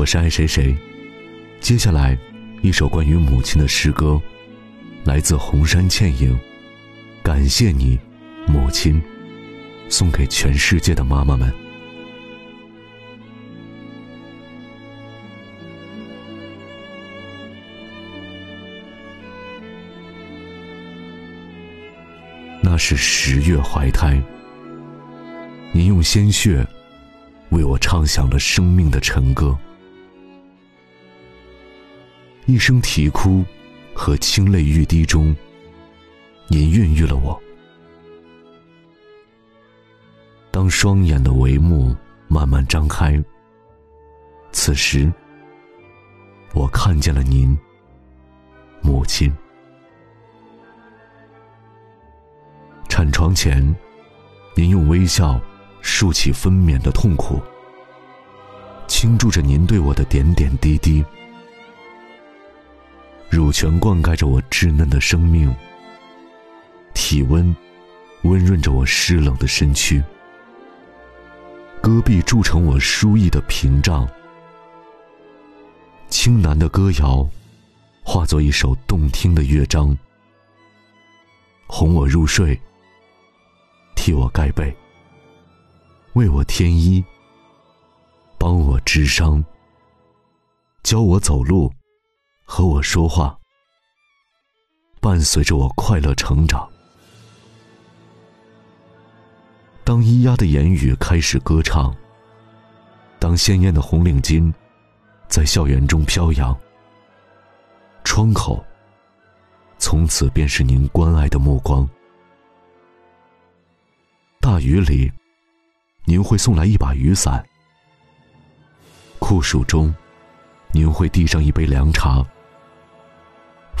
我是爱谁谁。接下来，一首关于母亲的诗歌，来自红山倩影。感谢你，母亲，送给全世界的妈妈们。那是十月怀胎，您用鲜血为我唱响了生命的晨歌，一声啼哭和清泪欲滴中，您孕育了我。当双眼的帷幕慢慢张开，此时我看见了您，母亲。产床前，您用微笑竖起分娩的痛苦，倾注着您对我的点点滴滴。乳泉灌溉着我稚嫩的生命，体温温润着我湿冷的身躯，戈壁筑成我书意的屏障，青南的歌谣化作一首动听的乐章，哄我入睡。替我盖被，为我添衣，帮我治伤，教我走路，和我说话，伴随着我快乐成长。当咿呀的言语开始歌唱，当鲜艳的红领巾在校园中飘扬，窗口从此便是您关爱的目光。大雨里，您会送来一把雨伞；酷暑中，您会递上一杯凉茶；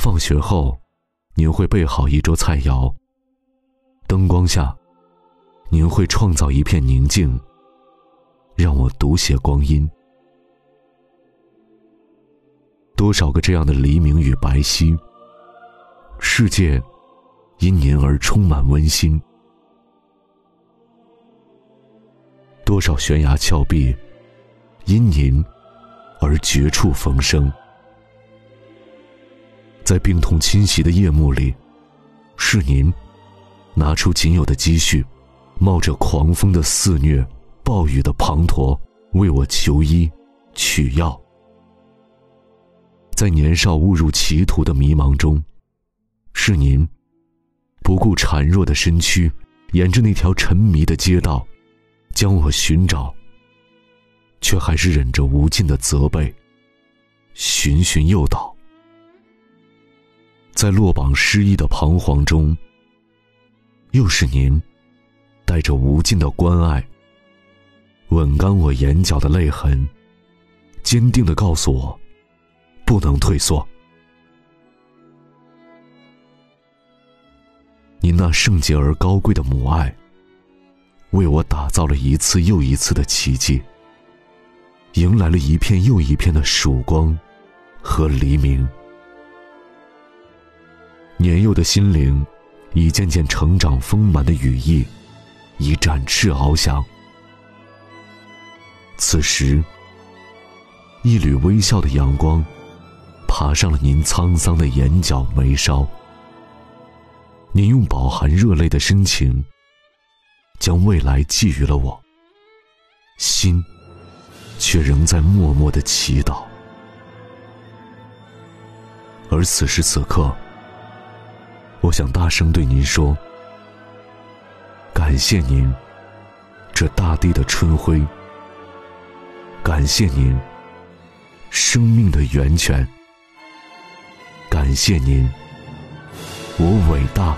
放学后，您会备好一桌菜肴；灯光下，您会创造一片宁静，让我读写光阴。多少个这样的黎明与白皙，世界因您而充满温馨。多少悬崖峭壁，因您而绝处逢生。在病痛侵袭的夜幕里，是您拿出仅有的积蓄，冒着狂风的肆虐、暴雨的滂沱，为我求医、取药。在年少误入歧途的迷茫中，是您不顾孱弱的身躯，沿着那条沉迷的街道。将我寻找，却还是忍着无尽的责备，循循诱导，在落榜失意的彷徨中，又是您带着无尽的关爱，吻干我眼角的泪痕，坚定的告诉我，不能退缩。您那圣洁而高贵的母爱。为我打造了一次又一次的奇迹，迎来了一片又一片的曙光和黎明。年幼的心灵，已渐渐成长丰满的羽翼，已展翅翱翔。此时，一缕微笑的阳光，爬上了您沧桑的眼角眉梢。您用饱含热泪的深情。将未来寄予了我，心却仍在默默的祈祷。而此时此刻，我想大声对您说：感谢您，这大地的春晖；感谢您，生命的源泉；感谢您，我伟大。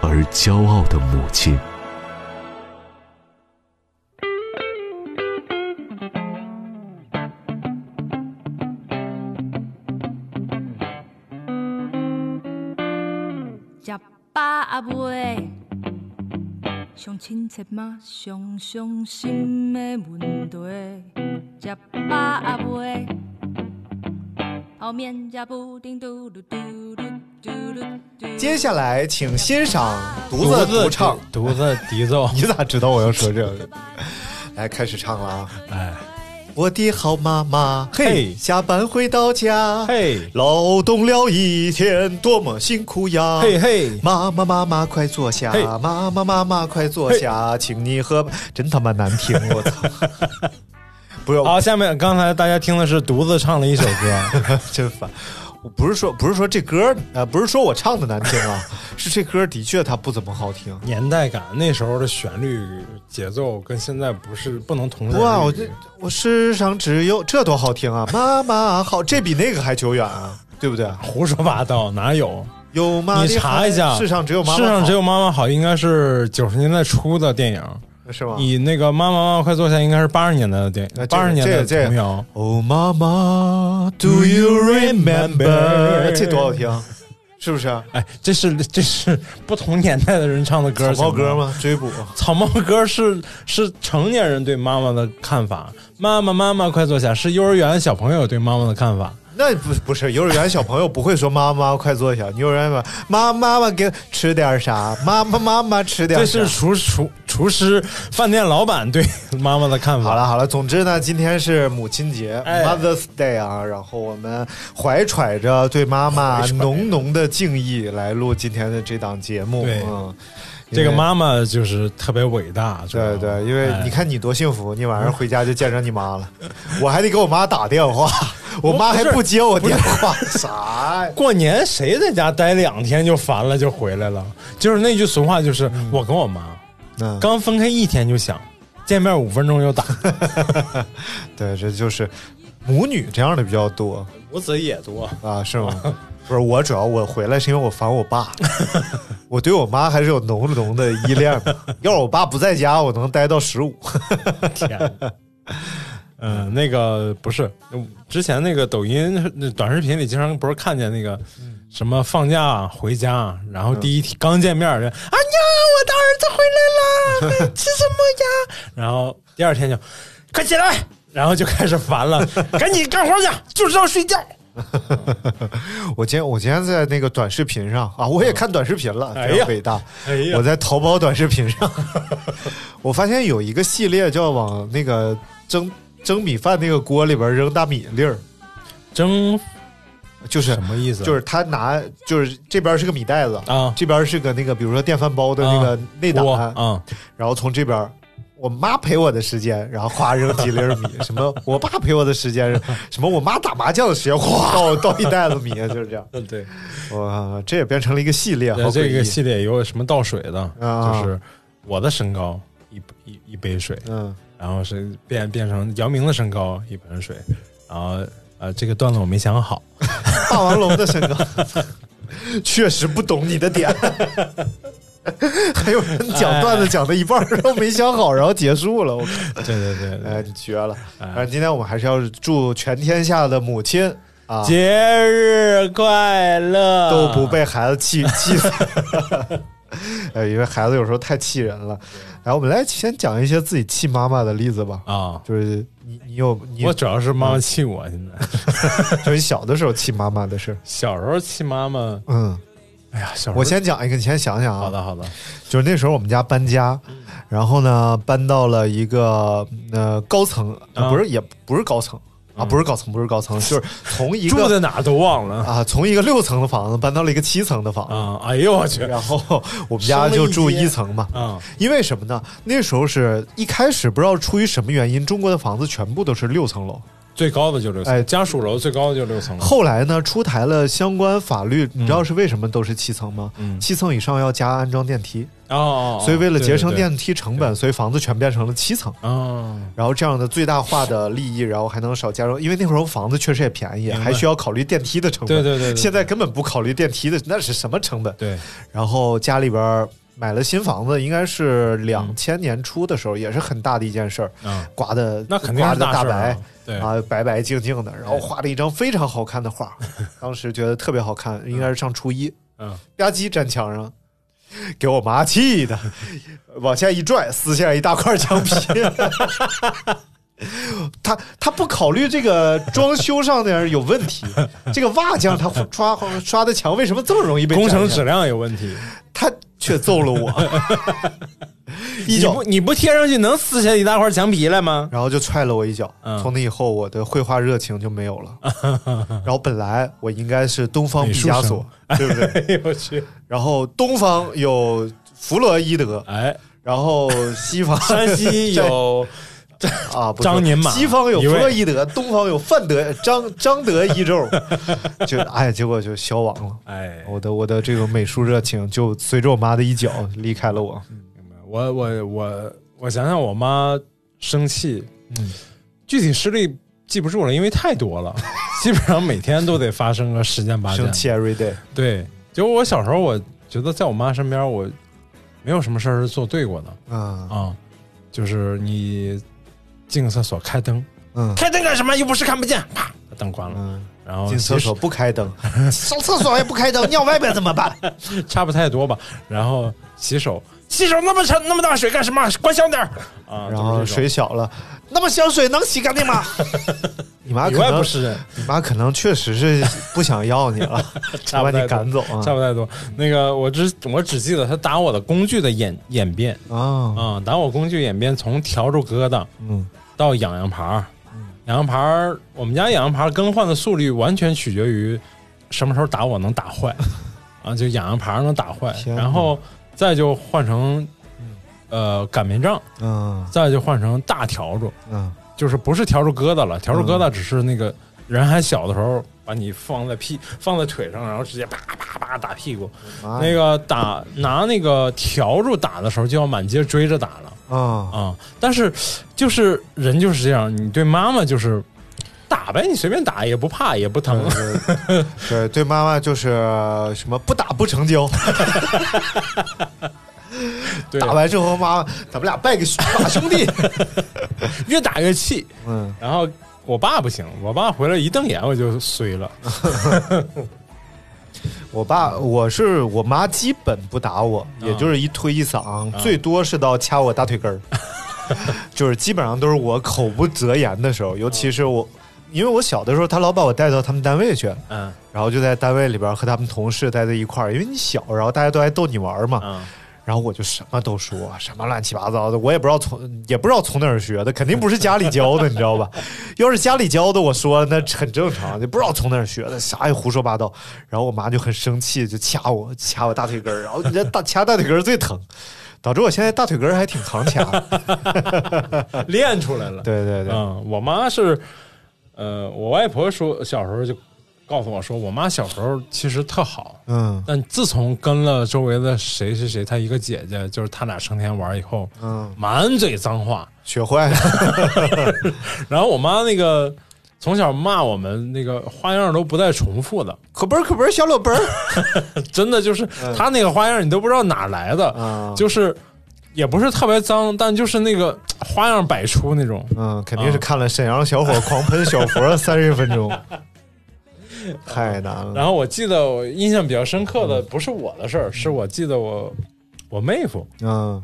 而骄傲的母亲。亲切嘛，上伤心的问题。食饱啊未？后面加布丁嘟噜嘟噜。接下来，请欣赏独自独唱、独自笛奏。你咋知道我要说这个？来，开始唱了啊！哎，我的好妈妈，嘿，嘿下班回到家，嘿。劳动了一天，多么辛苦呀！嘿嘿，妈妈妈妈快坐下，嘿。妈妈妈妈快坐下，请你喝，真他妈难听，我操！不用，好，下面刚才大家听的是独自唱了一首歌，真烦。我不是说不是说这歌呃不是说我唱的难听啊，是这歌的确它不怎么好听。年代感，那时候的旋律节奏跟现在不是不能同日哇，我这我世上只有这多好听啊！妈妈好，这比那个还久远啊，对不对？胡说八道，哪有？有妈你查一下，世上只有妈妈好，世上只有妈妈好，应该是九十年代初的电影。是吗？你那个妈妈妈妈快坐下，应该是八十年代的电影，八十年代的这个童谣。哦，妈妈，Do you remember？这多好听，是不是？哎，这是这是不同年代的人唱的歌，草帽歌吗？吗？追捕。草帽歌是是成年人对妈妈的看法，妈妈妈妈快坐下是幼儿园小朋友对妈妈的看法。那不不是幼儿园小朋友不会说妈妈快坐下，幼儿园嘛，妈妈妈给吃点啥？妈妈妈妈吃点这？是厨厨厨师、饭店老板对妈妈的看法。好了好了，总之呢，今天是母亲节、哎 Mother's Day 啊，然后我们怀揣着对妈妈浓浓的敬意来录今天的这档节目。对嗯，因为。这个妈妈就是特别伟大，对对，因为哎你看你多幸福，你晚上回家就见着你妈了，我还得给我妈打电话，我妈还不接我电话，啥呀？过年谁在家待两天就烦了就回来了？就是那句俗话，就是、我跟我妈嗯，刚分开一天就想见面五分钟就打，对，这就是母女这样的比较多母子也多。啊，是吗？不是我，主要我回来是因为我烦我爸，我对我妈还是有浓浓的依恋的。要是我爸不在家，我能待到十五。天，嗯，那个不是之前那个抖音那短视频里经常不是看见那个什么放假回家，然后第一天刚见面就，啊娘，我的儿子回来了，吃什么呀？然后第二天就快起来，然后就开始烦了，赶紧干活去，就知道睡觉。我今天我今天在那个短视频上啊，我也看短视频了，哎呀伟大。哎呀我在淘宝短视频上，我发现有一个系列叫往那个蒸蒸米饭那个锅里边扔大米粒儿，蒸就是什么意思？就是他拿就是这边是个米袋子啊这边是个那个比如说电饭煲的那个内胆，然后从这边。我妈陪我的时间，然后哗扔几粒儿米，什么 我爸陪我的时间，什么我妈打麻将的时间，哗倒倒一袋子米，就是这样。嗯 对。哇，这也变成了一个系列，这个系列有什么倒水的，啊就是我的身高一一一杯水，嗯，然后是变变成姚明的身高一盆水，然后呃这个段子我没想好，霸王龙的身高，确实不懂你的点。还有人讲段子讲到一半儿，然后没想好，然后结束了。我靠，对对对对哎，你绝了！哎反正今天我们还是要祝全天下的母亲啊，节日快乐都不被孩子气气死。呃，因为孩子有时候太气人了。来，我们来先讲一些自己气妈妈的例子吧。啊。就是你，你有你我，主要是妈妈气我，现在 就是你小的时候气妈妈的事。小时候气妈妈，嗯，哎呀，小时候我先讲一个，你先想想啊。好的好的，就是那时候我们家搬家，然后呢搬到了一个呃高层，不是也不是高层啊，不是高层，不是高层，就是从一个住在哪都忘了啊从一个六层的房子搬到了一个七层的房子，啊！哎呦我去然后 我们家就住一层嘛。啊！因为什么呢？那时候是一开始不知道出于什么原因，中国的房子全部都是六层楼。最高的就六层，哎家属楼最高的就六层。后来呢，出台了相关法律，你知道是为什么都是七层吗？嗯七层以上要加安装电梯，哦哦，哦所以为了节省电梯成本，所以房子全变成了七层。哦，然后这样的最大化的利益，然后还能少加装，因为那会儿房子确实也便宜，还需要考虑电梯的成本。对对对对现在根本不考虑电梯的，那是什么成本？对，然后家里边儿买了新房子，应该是两千年初的时候，也是很大的一件事儿，嗯，刮的那肯定刮的大白啊。对啊，白白净净的，然后画了一张非常好看的画，当时觉得特别好看，应该是上初一，嗯，吧唧粘墙上，给我妈气的，往下一拽，撕下来一大块墙皮。他他不考虑这个装修上的有问题，这个瓦匠他刷刷的墙为什么这么容易被工程质量有问题。他却揍了我 一脚你不，贴上去能撕下一大块墙皮来吗？然后就踹了我一脚。嗯从那以后，我的绘画热情就没有了。然后本来我应该是东方毕加索，对不对？我去！然后东方有弗洛伊德，哎，然后西方山西有 啊，不西方有弗洛伊德，东方有范德张张德一宙，就哎，结果就消亡了。哎，我的我的这个美术热情就随着我妈的一脚离开了我。我我我我想想，我妈生气，嗯，具体事例记不住了，因为太多了，基本上每天都得发生个十件八件生。气 every day。对，就我小时候，我觉得在我妈身边，我没有什么事儿是做对过的啊啊，就是你进个厕所开灯，嗯。开灯干什么？又不是看不见，啪，把灯关了，嗯，然后进厕所不开灯，上厕所也不开灯，尿外边怎么办？差不太多吧，然后洗手，洗手那么长那么大水干什么？关小点儿。啊，然后水小了，那么香水能洗干净吗？你妈里可能不是人，你妈可能确实是不想要你了，把你差不太多赶走啊。差不太多。那个我只我只记得他打我的工具的演演变。啊！啊，打我工具演变从笤帚疙瘩嗯。到痒痒牌儿，痒痒牌儿，我们家痒痒牌儿更换的速率完全取决于什么时候打我能打坏。啊，就痒痒牌儿能打坏，然后再就换成呃擀面杖，嗯再就换成大笤帚，嗯就是不是笤帚疙瘩了，笤帚疙瘩只是那个人还小的时候把你放在屁放在腿上，然后直接啪啪啪打屁股。那个打拿那个笤帚打的时候，就要满街追着打了啊啊！但是就是人就是这样，你对妈妈就是打呗，你随便打也不怕也不疼。对对对，妈妈就是什么不打不成交，对，打完之后妈妈咱们俩拜个把兄弟，越打越气。嗯。然后我爸不行，我爸回来一瞪眼我就衰了。我爸，我是我妈，基本不打我，嗯也就是一推一搡，最多是到掐我大腿根儿，就是基本上都是我口不择言的时候，尤其是我，因为我小的时候，他老把我带到他们单位去，嗯。然后就在单位里边和他们同事待在一块儿，因为你小，然后大家都爱逗你玩嘛，嗯，然后我就什么都说，什么乱七八糟的，我也不知道从也不知道从哪儿学的，肯定不是家里教的，你知道吧？要是家里教的，我说那很正常，就不知道从哪儿学的，啥也胡说八道。然后我妈就很生气，就掐我，掐我大腿根儿，然后你这大掐大腿根儿最疼，导致我现在大腿根儿还挺常掐。练出来了。对对对，嗯，我妈是，呃，我外婆说小时候就告诉我说，我妈小时候其实特好，嗯。但自从跟了周围的谁谁谁，她一个姐姐，就是他俩成天玩以后，嗯，满嘴脏话。学坏了。然后我妈那个从小骂我们那个花样都不带重复的，可本儿可本儿小老本儿，真的就是她那个花样你都不知道哪来的，嗯就是也不是特别脏，但就是那个 花样百出那种。嗯，肯定是看了沈阳小伙狂喷小佛三十分钟，太难了。然后我记得我印象比较深刻的不是我的事儿，是我记得我我妹夫嗯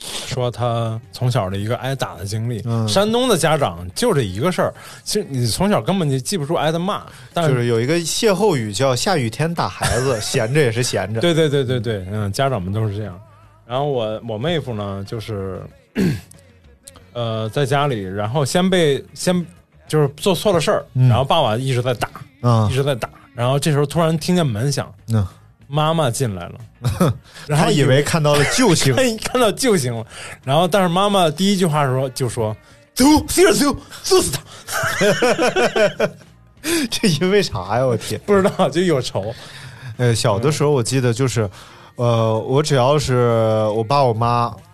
说他从小的一个挨打的经历。嗯山东的家长就这一个事儿，其实你从小根本就记不住挨的骂，但就是有一个歇后语叫“下雨天打孩子，闲着也是闲着”。对对对对对，嗯，家长们都是这样。然后我我妹夫呢，就是 呃在家里，然后先被先就是做错了事儿，嗯然后爸爸一直在打，啊。一，直在打，然后这时候突然听见门响，嗯。妈妈进来了，然后他以为看到了救星，看 看到救星了，然后但是妈妈第一句话说就说走，接着走，揍死他，这因为啥呀？我天！不知道就有仇，呃，小的时候我记得就是，呃，我只要是我爸我妈，哎，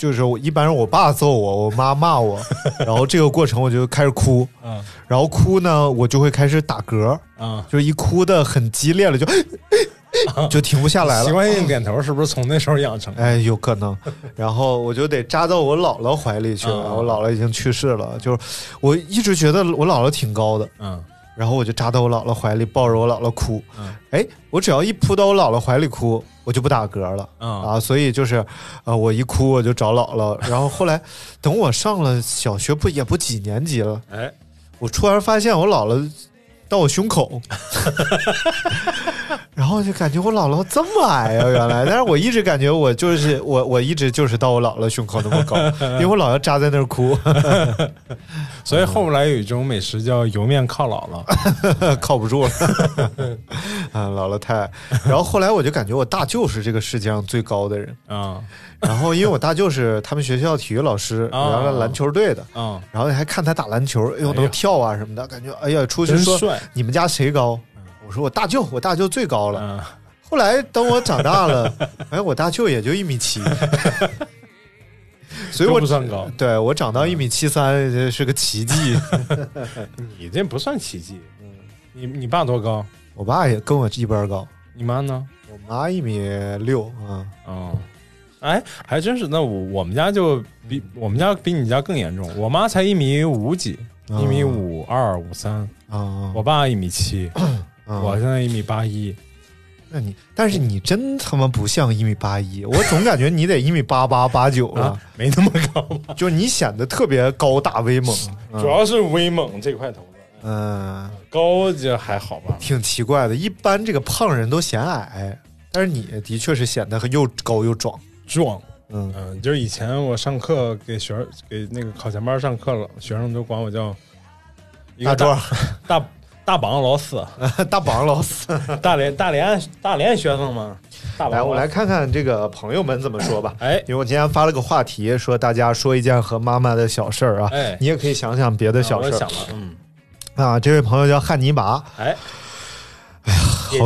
就是我一般是我爸揍我，我妈骂我，然后这个过程我就开始哭，嗯然后哭呢，我就会开始打嗝，啊。就是一哭的很激烈了，就就停不下来了。习惯性点头是不是从那时候养成？哎，有可能，然后我就得扎到我姥姥怀里去了。嗯我姥姥已经去世了，就是我一直觉得我姥姥挺高的，嗯然后我就扎到我姥姥怀里，抱着我姥姥哭。嗯哎，我只要一扑到我姥姥怀里哭，我就不打嗝了。嗯。啊，所以就是，呃，我一哭我就找姥姥，然后后来等我上了小学不也不几年级了，哎。我突然发现我姥姥到我胸口，然后就感觉我姥姥这么矮啊，原来，但是我一直感觉我就是我，我一直就是到我姥姥胸口那么高，因为我姥姥扎在那儿哭，所以后来有一种美食叫油面靠姥姥。靠不住了。啊，姥姥太矮。然后后来我就感觉我大舅是这个世界上最高的人。啊然后因为我大舅是他们学校体育老师，哦原来篮球队的，啊，然后还看他打篮球，哎呦能跳啊什么的，感觉哎呀出去说。你们家谁高？我说我大舅，我大舅最高了。嗯，后来等我长大了，哎，我大舅也就一米七，所以我不算高。对我长到一米七三这是个奇迹。你这不算奇迹。你你爸多高？我爸也跟我一般高，你妈呢？我妈一米六啊。哦，哎，还真是。那我我们家就比我们家比你家更严重。我妈才一米五几，一米五二五三。啊，我爸一米七，啊我现在一米八一。那你，但是你真他妈不像一米八一，我总感觉你得一米八八八九了啊，，没那么高吧？就是你显得特别高大威猛。主要是威猛这块头子，嗯，高就还好吧。挺奇怪的，一般这个胖人都显矮，但是你的确是显得又高又壮。壮，嗯嗯，就是以前我上课给学生给那个考前班上课了，学生都管我叫一个大壮，大大榜老四，大榜老四。大连大连大连学生嘛。大来，我来看看这个朋友们怎么说吧。哎因为我今天发了个话题，说大家说一件和妈妈的小事儿啊，哎你也可以想想别的小事儿我想了，嗯，啊。这位朋友叫汉尼拔，哎，哎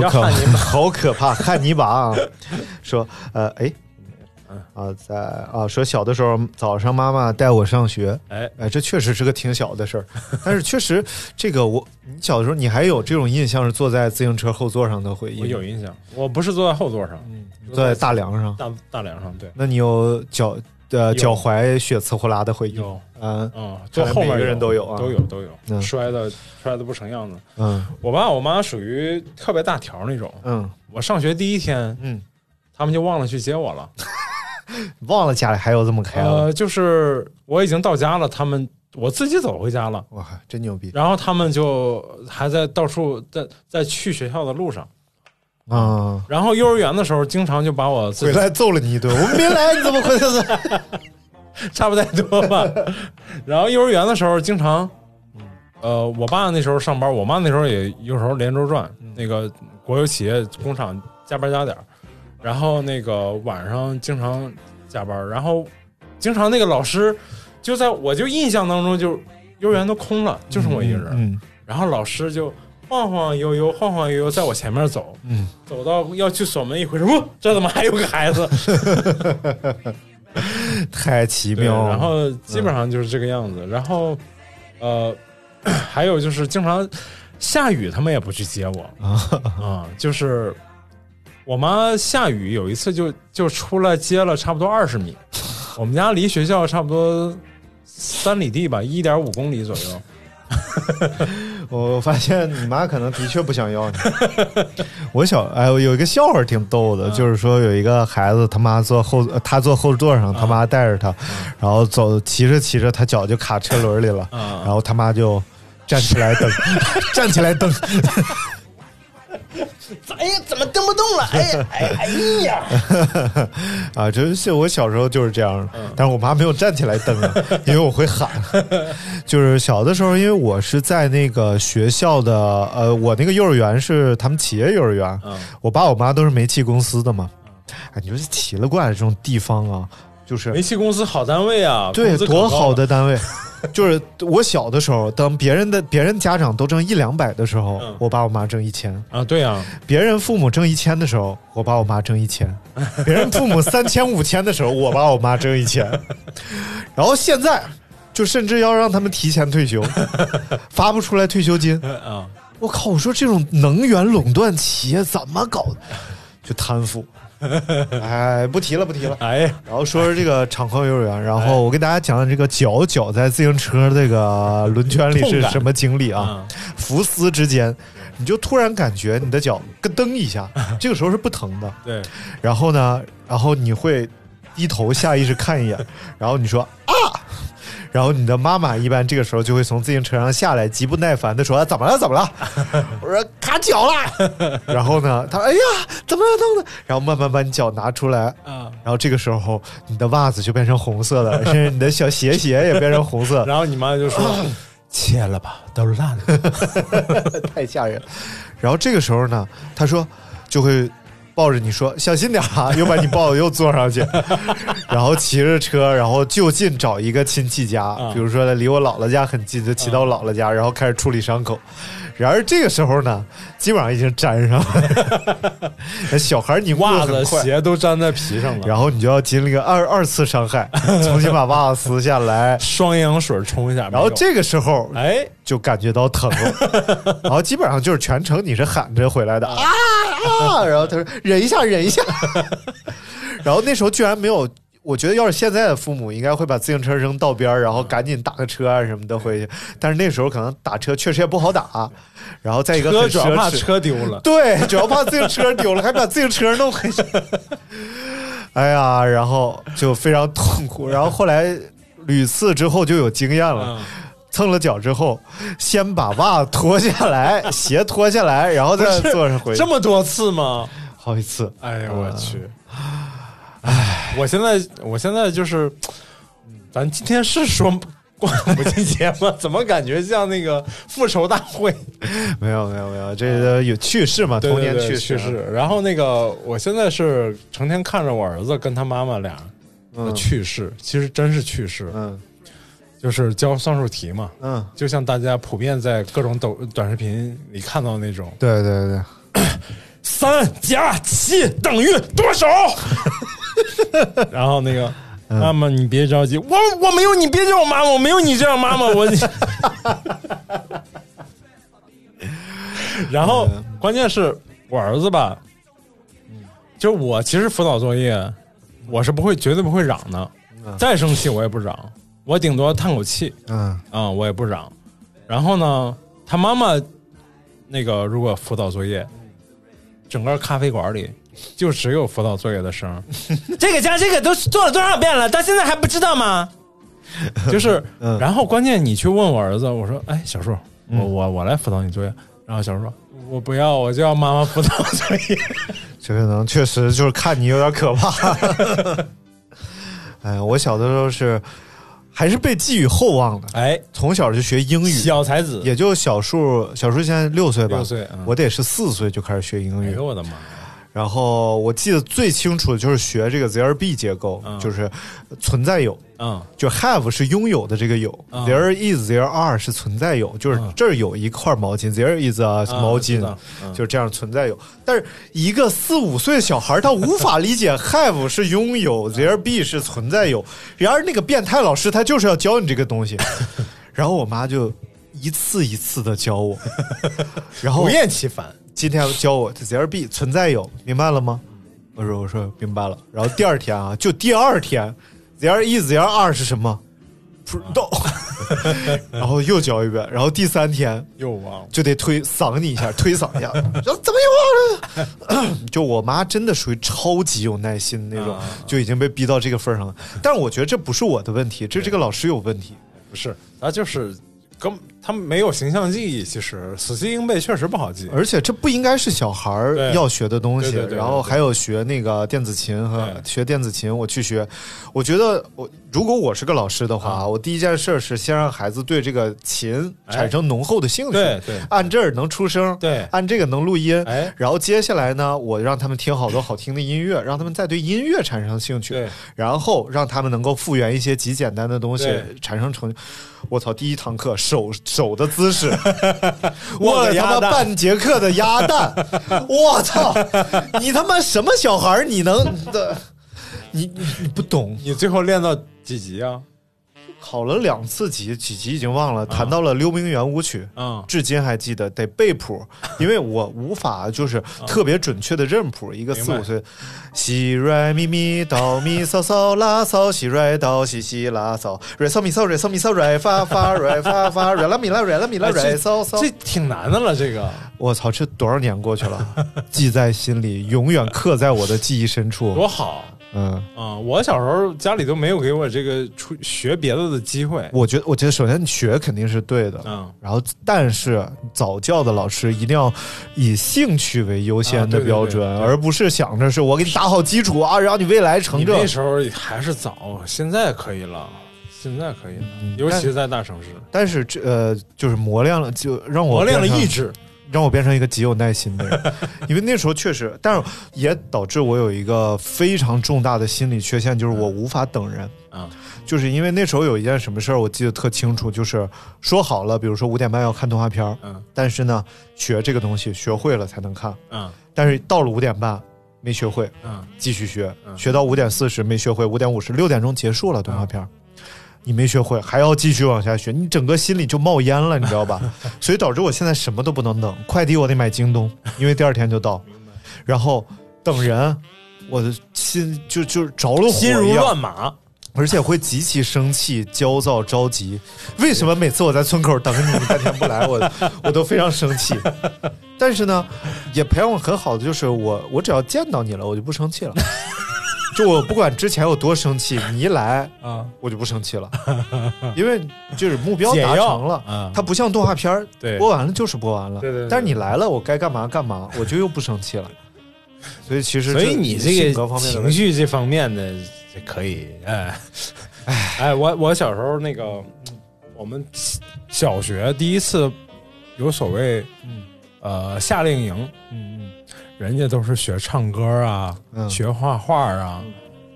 呀好可怕 好可怕，汉尼拔啊，说呃哎嗯。啊，在啊，说小的时候早上妈妈带我上学，哎，哎，这确实是个挺小的事儿，但是确实这个我，你小的时候你还有这种印象是坐在自行车后座上的回忆，我有印象，我不是坐在后座上，嗯坐在大梁上，大大梁上，对，那你有脚呃脚踝血呲呼啦的回忆？有，嗯嗯，坐后面每个人都有啊都有都有，嗯摔的摔的不成样子。嗯我爸我妈属于特别大条那种，嗯我上学第一天，嗯，他们就忘了去接我了。忘了家里还有这么开了，呃，就是我已经到家了，他们我自己走回家了，哇，真牛逼然后他们就还在到处在在去学校的路上。啊！然后幼儿园的时候，经常就把我回来揍了你一顿，我没来，你怎么回来的？差不太多吧。然后幼儿园的时候，经常，呃，我爸那时候上班，我妈那时候也有时候连轴转，那个国有企业工厂加班加点儿然后那个晚上经常加班，然后经常那个老师就在我就印象当中就幼儿园都空了，就剩我一个人，嗯然后老师就晃晃悠悠、晃晃悠悠在我前面走，嗯，走到要去锁门一回这怎么还有个孩子？太奇对，妙了。然后基本上就是这个样子。然后，呃，还有就是经常下雨，他们也不去接我啊、就是我妈下雨有一次就就出来接了差不多二十米，我们家离学校差不多三里地吧，一点五公里左右。我发现你妈可能的确不想要你。我小哎，我有一个笑话挺逗的，嗯。就是说有一个孩子，他妈坐后，呃他坐后座上，他妈带着他，然后走骑着骑着，他脚就卡车轮里了，啊然后他妈就站起来蹬，站起来蹬，哎呀，怎么蹬不动了？哎呀，哎 哎呀！啊，真是我小时候就是这样，嗯但是我妈没有站起来蹬啊，因为我会喊。就是小的时候，因为我是在那个学校的，呃，我那个幼儿园是他们企业幼儿园，嗯我爸我妈都是煤气公司的嘛。哎，你说这奇了怪了这种地方啊，就是煤气公司好单位啊，对多好的单位。就是我小的时候，等别人的别人家长都挣一两百的时候，嗯我爸我妈挣一千；啊！对啊、别人父母挣一千的时候，我爸我妈挣一千；别人父母三千五千的时候，我爸我妈挣一千。然后现在，就甚至要让他们提前退休，发不出来退休金。啊，我靠！我说这种能源垄断企业怎么搞的？就贪腐。哎，不提了，不提了。哎，然后说说这个厂矿幼儿园，然后我给大家讲讲这个脚脚在自行车这个轮圈里是什么经历啊？啊，浮丝之间，你就突然感觉你的脚咯噔一下，这个时候是不疼的。对，然后呢，然后你会低头下意识看一眼，然后你说啊，然后你的妈妈一般这个时候就会从自行车上下来，极不耐烦的说：“啊怎么了？怎么了？”我说：“卡脚了。”然后呢，他说：“哎呀，怎么了？怎么了？” 然后慢慢把你脚拿出来，嗯，然后这个时候你的袜子就变成红色的，甚至你的小鞋鞋也变成红色，然后你妈就说：“切了吧，都烂了。太吓人。然后这个时候呢，他说就会抱着你说小心点啊，又把你抱着又坐上去，然后骑着车，然后就近找一个亲戚家，比如说离我姥姥家很近，就骑到我姥姥家，然后开始处理伤口。然而这个时候呢，基本上已经粘上了，小孩你”袜子、鞋。都粘在皮上了，然后你就要经历个二二次伤害，重新把袜子撕下来，双氧水冲一下，然后这个时候哎，就感觉到疼了，然后基本上就是全程你是喊着回来的。啊啊，然后他说忍一下，忍一下，然后那时候居然没有。我觉得要是现在的父母，应该会把自行车扔道边儿，然后赶紧打个车啊什么的回去。但是那时候可能打车确实也不好打，然后再一个车很主要怕，车丢了，对，主要怕自行车丢了，还把自行车弄回去。哎呀，然后就非常痛苦。然后后来屡次之后就有经验了，嗯，蹭了脚之后，先把袜子脱下来，鞋脱下来，然后再坐上回去这。么多次吗？好几次，哎呀，我去！哎，我现在我现在就是，咱今天是说过母亲节吗？怎么感觉像那个复仇大会？没有没有没有，这个有趣事嘛，童年对对对趣事。然后那个，我现在是成天看着我儿子跟他妈妈俩的嗯趣事，其实真是趣事，嗯就是教算术题嘛，嗯，就像大家普遍在各种抖短视频里看到那种，对对对，三加七等于多少？然后那个嗯。妈妈，你别着急，我我没有你别叫我妈妈，我没有你这样妈妈，我。然后嗯。关键是我儿子吧，就是我其实辅导作业，我是不会绝对不会嚷的，再生气我也不嚷，我顶多叹口气，嗯啊、我也不嚷。然后呢，他妈妈那个如果辅导作业，整个咖啡馆里就只有辅导作业的声。这个加这个都做了多少遍了，到现在还不知道吗？就是，嗯然后关键你去问我儿子，我说，哎，小树，我我我来辅导你作业。然后小树说，我不要，我就要妈妈辅导作业。这可能确实就是看你有点可怕。哎，我小的时候是还是被寄予厚望的，哎，从小就学英语，小才子，也就小树，小树现在六岁吧，六岁嗯。我得是四岁就开始学英语。哎呦。我的妈呀！然后我记得最清楚的就是学这个 there be 结构，嗯。就是存在有，嗯。就 have 是拥有的这个有、嗯。t h e r e is there are 是存在有，就是嗯。这儿有一块毛巾，there is a 啊毛巾，嗯。就是这样存在有。但是一个四五岁的小孩他无法理解 have 是拥有，there be 是存在有。然而那个变态老师他就是要教你这个东西，然后我妈就一次一次的教我，然后不厌其烦。今天教我 there be 存在有，明白了吗？我说我说明白了。然后第二天啊，就第二天，there is there are 是什么？不知道。然后又教一遍，然后第三天又忘了，就得推搡你一下，推搡一下，然后怎么又忘了？就我妈真的属于超级有耐心的那种啊，就已经被逼到这个份儿上了。但是我觉得这不是我的问题，这是这个老师有问题。不是，他就是根他们没有形象记忆，其实死记硬背确实不好记。而且这不应该是小孩儿要学的东西然后还有学那个电子琴和学电子琴，我去学。我觉得我如果我是个老师的话，啊。我第一件事是先让孩子对这个琴哎。产生浓厚的兴趣，对对。按这儿能出声，对。按这个能录音，哎。然后接下来呢，我让他们听好多好听的音乐，让他们再对音乐产生兴趣，对。然后让他们能够复原一些极简单的东西，产生成。我操！第一堂课手手的姿势，握了他妈半节课的鸭蛋，我操！你他妈什么小孩儿？你能的？你你你不懂，你最后练到几级啊？考了两次级，几级已经忘了，弹到了溜冰圆舞曲。嗯，至今还记得，得背谱，因为我无法就是特别准确的认谱。一个四五岁，西瑞咪咪哆咪嗦嗦拉嗦西瑞哆西西拉嗦瑞嗦咪嗦瑞嗦咪嗦瑞发发瑞发发瑞拉咪拉瑞拉咪拉 哎瑞嗦嗦这。挺难的了，这个我操，这多少年过去了，记在心里，永远刻在我的记忆深处。多好。嗯，啊、我小时候家里都没有给我这个出学别的的机会。我觉得，我觉得首先你学肯定是对的，嗯，然后但是早教的老师一定要以兴趣为优先的啊对对标准，而不是想着是我给你打好基础啊，让你未来成这。你那时候还是早，现在可以了，现在可以了，嗯尤其是在大城市，但是这呃，就是磨练了，就让我磨练了意志。让我变成一个极有耐心的人，因为那时候确实，但是也导致我有一个非常重大的心理缺陷，就是我无法等人。啊。就是因为那时候有一件什么事儿，我记得特清楚，就是说好了，比如说五点半要看动画片儿，嗯。但是呢，学这个东西学会了才能看，嗯。但是到了五点半没学会，嗯。继续学，嗯。学到五点四十没学会，五点五十六点钟结束了动画片儿。你没学会，还要继续往下学，你整个心里就冒烟了，你知道吧？所以导致我现在什么都不能等，快递我得买京东，因为第二天就到。然后等人，我的心就就着了火心如乱麻。而且会极其生气、焦躁、着急。为什么每次我在村口等你，你半天不来，我 我都非常生气。但是呢，也培养我很好的就是我，我只要见到你了，我就不生气了。就我不管之前有多生气，你一来啊，我就不生气了，因为就是目标达成了。嗯它不像动画片儿对。播完了就是播完了。对对对。但是你来了，我该干嘛干嘛，我就又不生气了。所以其实所以你这个情绪这方面的可以，哎，哎，我我小时候那个，嗯我们小学第一次有所谓，呃，夏令营，人家都是学唱歌啊，嗯学画画啊，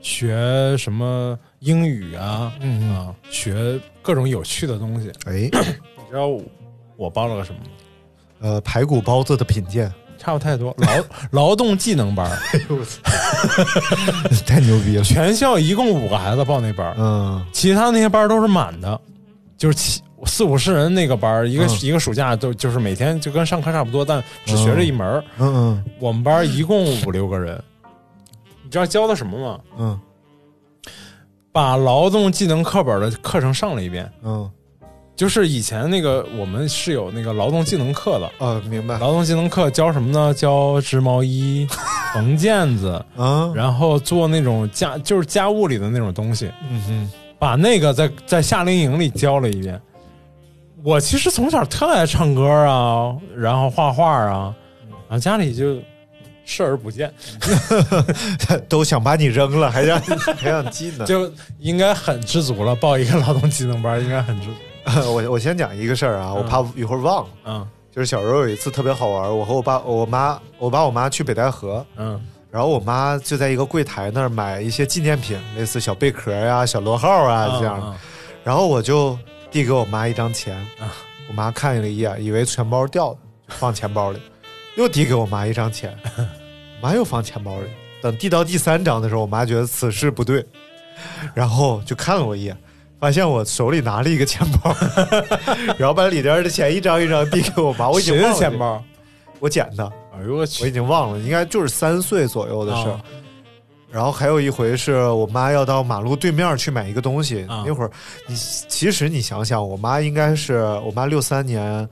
学什么英语啊，啊，学各种有趣的东西。哎，你知道我报了个什么吗？呃，排骨包子的品鉴。差不太多，劳 劳动技能班哎呦我操，太牛逼了。全校一共五个孩子报那班，嗯其他那些班都是满的，就是七四五十人那个班，一个、嗯一个暑假都就是每天就跟上课差不多，但只学这一门儿。嗯嗯我们班一共五六个人，你知道教的什么吗？嗯把劳动技能课本的课程上了一遍。嗯，就是以前那个我们是有那个劳动技能课的，哦，明白。劳动技能课教什么呢？教织毛衣、缝毽子，啊，然后做那种家就是家务里的那种东西。嗯哼，把那个在在夏令营里教了一遍。我其实从小特爱唱歌啊，然后画画啊，然后家里就视而不见，都想把你扔了，还让 你培养技能。就应该很知足了。报一个劳动技能班，应该很知足。我我先讲一个事儿啊，我怕一会儿忘了。嗯就是小时候有一次特别好玩，我和我爸、我妈、我爸、我妈去北戴河，嗯然后我妈就在一个柜台那儿买一些纪念品，类似小贝壳呀、小螺号啊这样的。嗯然后我就递给我妈一张钱，啊我妈看了一眼，以为钱包掉了，就放钱包里，又递给我妈一张钱，我妈又放钱包里。等递到第三张的时候，我妈觉得此事不对，然后就看了我一眼，发现我手里拿了一个钱包，然后把里边的钱一张一张递给我妈。我已经忘了钱包？我捡的，哎呦我去我已！经忘了，应该就是三岁左右的事儿。啊然后还有一回是我妈要到马路对面去买一个东西，啊。那会儿你其实你想想，我妈应该是我妈六三年，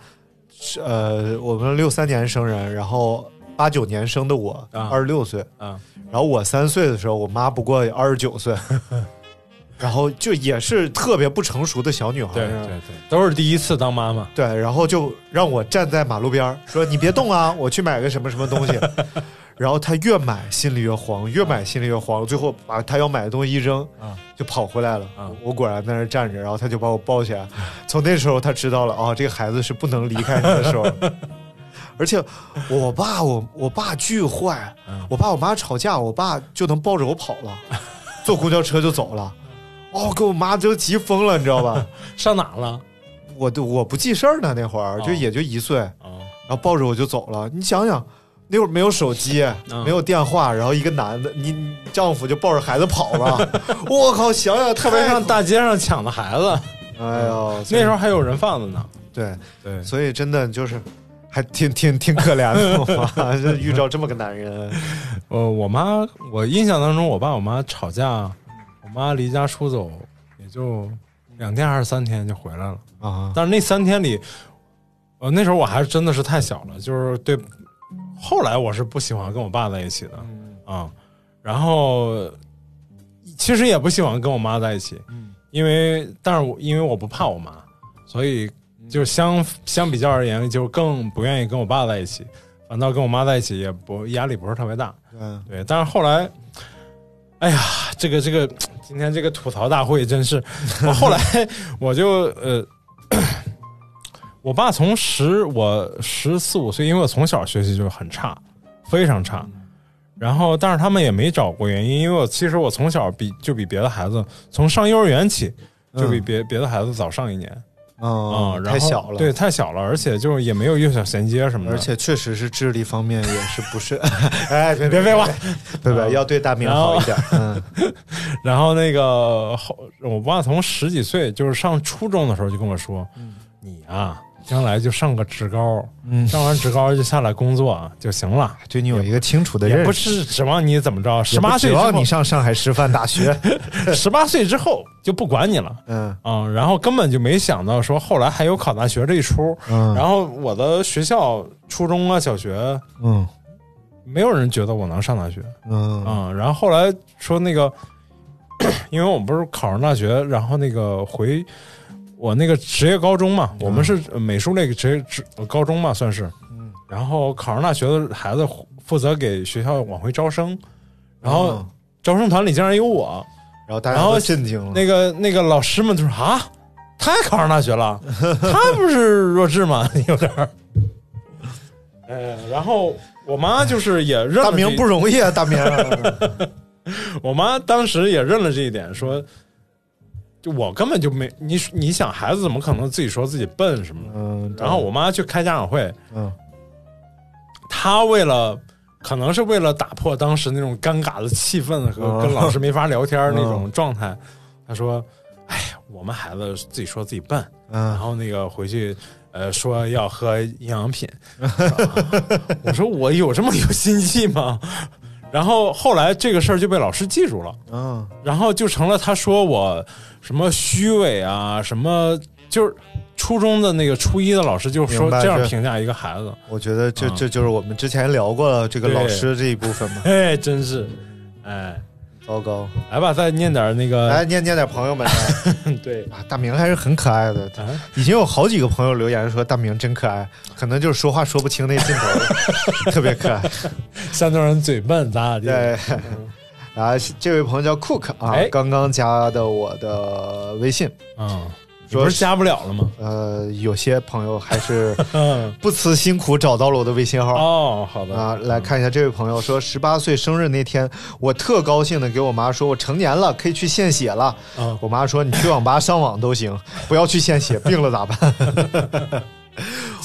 呃，我们六三年生人，然后八九年生的我啊。二十六岁，嗯然后我三岁的时候，我妈不过二十九岁，然后就也是特别不成熟的小女孩，对对对，都是第一次当妈妈。对，然后就让我站在马路边儿，说你别动啊，我去买个什么什么东西。然后他越买心里越慌，越买心里越慌，最后把他要买的东西一扔，啊就跑回来了。啊我果然在那站着，然后他就把我抱起来。从那时候他知道了，哦，这个孩子是不能离开他的手。而且我爸，我我爸巨坏，嗯我爸我妈吵架，我爸就能抱着我跑了，坐公交车就走了。哦，给我妈都急疯了，你知道吧？上哪了？我都我不记事儿呢，那会儿就哦也就一岁。哦，然后抱着我就走了。你想想，那会儿没有手机，嗯没有电话，然后一个男的，你你丈夫就抱着孩子跑了。我靠，想想特特别像像，大街上抢的孩子，哎呦，那时候还有人贩子呢。对，对，所以真的就是还挺挺挺可怜的。我妈 这遇着这么个男人，呃，我妈，我印象当中，我爸我妈吵架，我妈离家出走也就两天还是三天就回来了。啊，但是那三天里，呃，那时候我还真的是太小了，就是对。后来我是不喜欢跟我爸在一起的啊、然后其实也不喜欢跟我妈在一起，嗯。因为但是我因为我不怕我妈，所以就相相比较而言，就更不愿意跟我爸在一起，反倒跟我妈在一起也不压力不是特别大。嗯，对，但是后来，哎呀，这个这个今天这个吐槽大会真是，我后来 我就呃，我爸从十我十四五岁，因为我从小学习就很差，非常差。然后，但是他们也没找过原因，因为我其实我从小比就比别的孩子，从上幼儿园起就比别、别的孩子早上一年啊、嗯，然后太小了，对，，太小了，而且就是也没有幼小衔接什么的，而且确实是智力方面也是不是，哎，别别废话，别别，要对大明好一点，嗯。然后那个后，我爸从十几岁，就是上初中的时候就跟我说：“你啊，将来就上个职高，嗯，上完职高就下来工作啊就行了，对你有一个清楚的也不。是指望你怎么着。十八岁之后指望你，上上海师范大学，十八岁之后就不管你了。”嗯啊、然后根本就没想到说后来还有考大学这一出。嗯然后我的学校初中啊、小学，嗯没有人觉得我能上大学。嗯啊、然后后来说那个，因为我们不是考上大学，然后那个回我那个职业高中嘛，我们是美术类职业职高中嘛，算是。嗯然后考上大学的孩子负责给学校往回招生，然后嗯招生团里竟然有我，然后大家都震惊了，那个那个老师们就说啊，他也考上大学了，他不是弱智吗？有点儿。呃，然后我妈就是也认了大明不容易啊，大明，我妈当时也认了这一点，说，就我根本就没你你想孩子怎么可能自己说自己笨什么的？嗯，然后我妈去开家长会，嗯她为了可能是为了打破当时那种尴尬的气氛和嗯跟老师没法聊天那种状态，她说：“哎，我们孩子自己说自己笨，然嗯后那个回去。”呃，说要喝营养品，我说我有这么有心计吗？然后后来这个事儿就被老师记住了，嗯然后就成了他说我什么虚伪啊，什么就是初中的那个初一的老师就说这这样评价一个孩子，我觉得这嗯这就是我们之前聊过了这个老师这一部分嘛，哎，真是，哎，糟糕，来吧，再念点那个，来念念点朋友们。对，啊，大明还是很可爱的，啊，已经有好几个朋友留言说大明真可爱，可能就是说话说不清那劲头，特别可爱。山东人嘴笨咋咋地，对，啊，这位朋友叫 Cook 啊哎，刚刚加的我的微信，嗯，你说不是加不了了吗？呃，有些朋友还是嗯，不辞辛苦找到了我的微信号。哦，好的，啊，来看一下这位朋友说，十八岁生日那天，我特高兴的给我妈说，我成年了，可以去献血了。哦我妈说，你去网吧上网都行，不要去献血，病了咋办？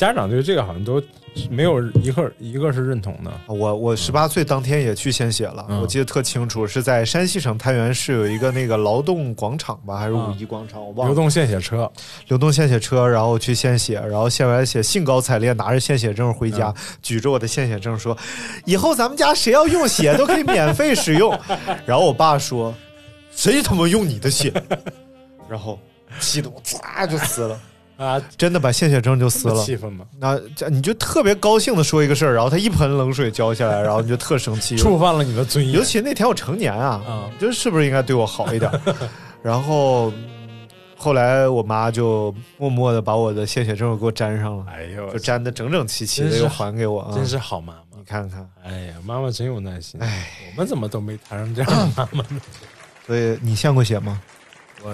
家长对这个好像都没有一个一个是认同的，我我十八岁当天也去献血了，嗯我记得特清楚，是在山西省太原市有一个那个劳动广场吧，还是五一广场，我忘了。流动献血车，流动献血车，然后去献血，然后献完血，兴高采烈拿着献血证回家，嗯举着我的献血证说：“以后咱们家谁要用血都可以免费使用。”然后我爸说：“谁他妈用你的血？” 然后气得我 唰就撕了，啊，真的把献血证就撕了。气愤吗？那这你就特别高兴的说一个事儿，然后他一盆冷水浇下来，然后你就特生气。触犯了你的尊严，尤其那天我成年啊，啊你这是不是应该对我好一点？然后嗯后来我妈就默默的把我的献血证给我粘上了，哎呦就，粘的整整齐齐的，又还给我啊。真是好妈妈你。看看，哎呀，妈妈真有耐心。哎，我们怎么都没谈上这样的妈妈呢？所以你献过血吗？我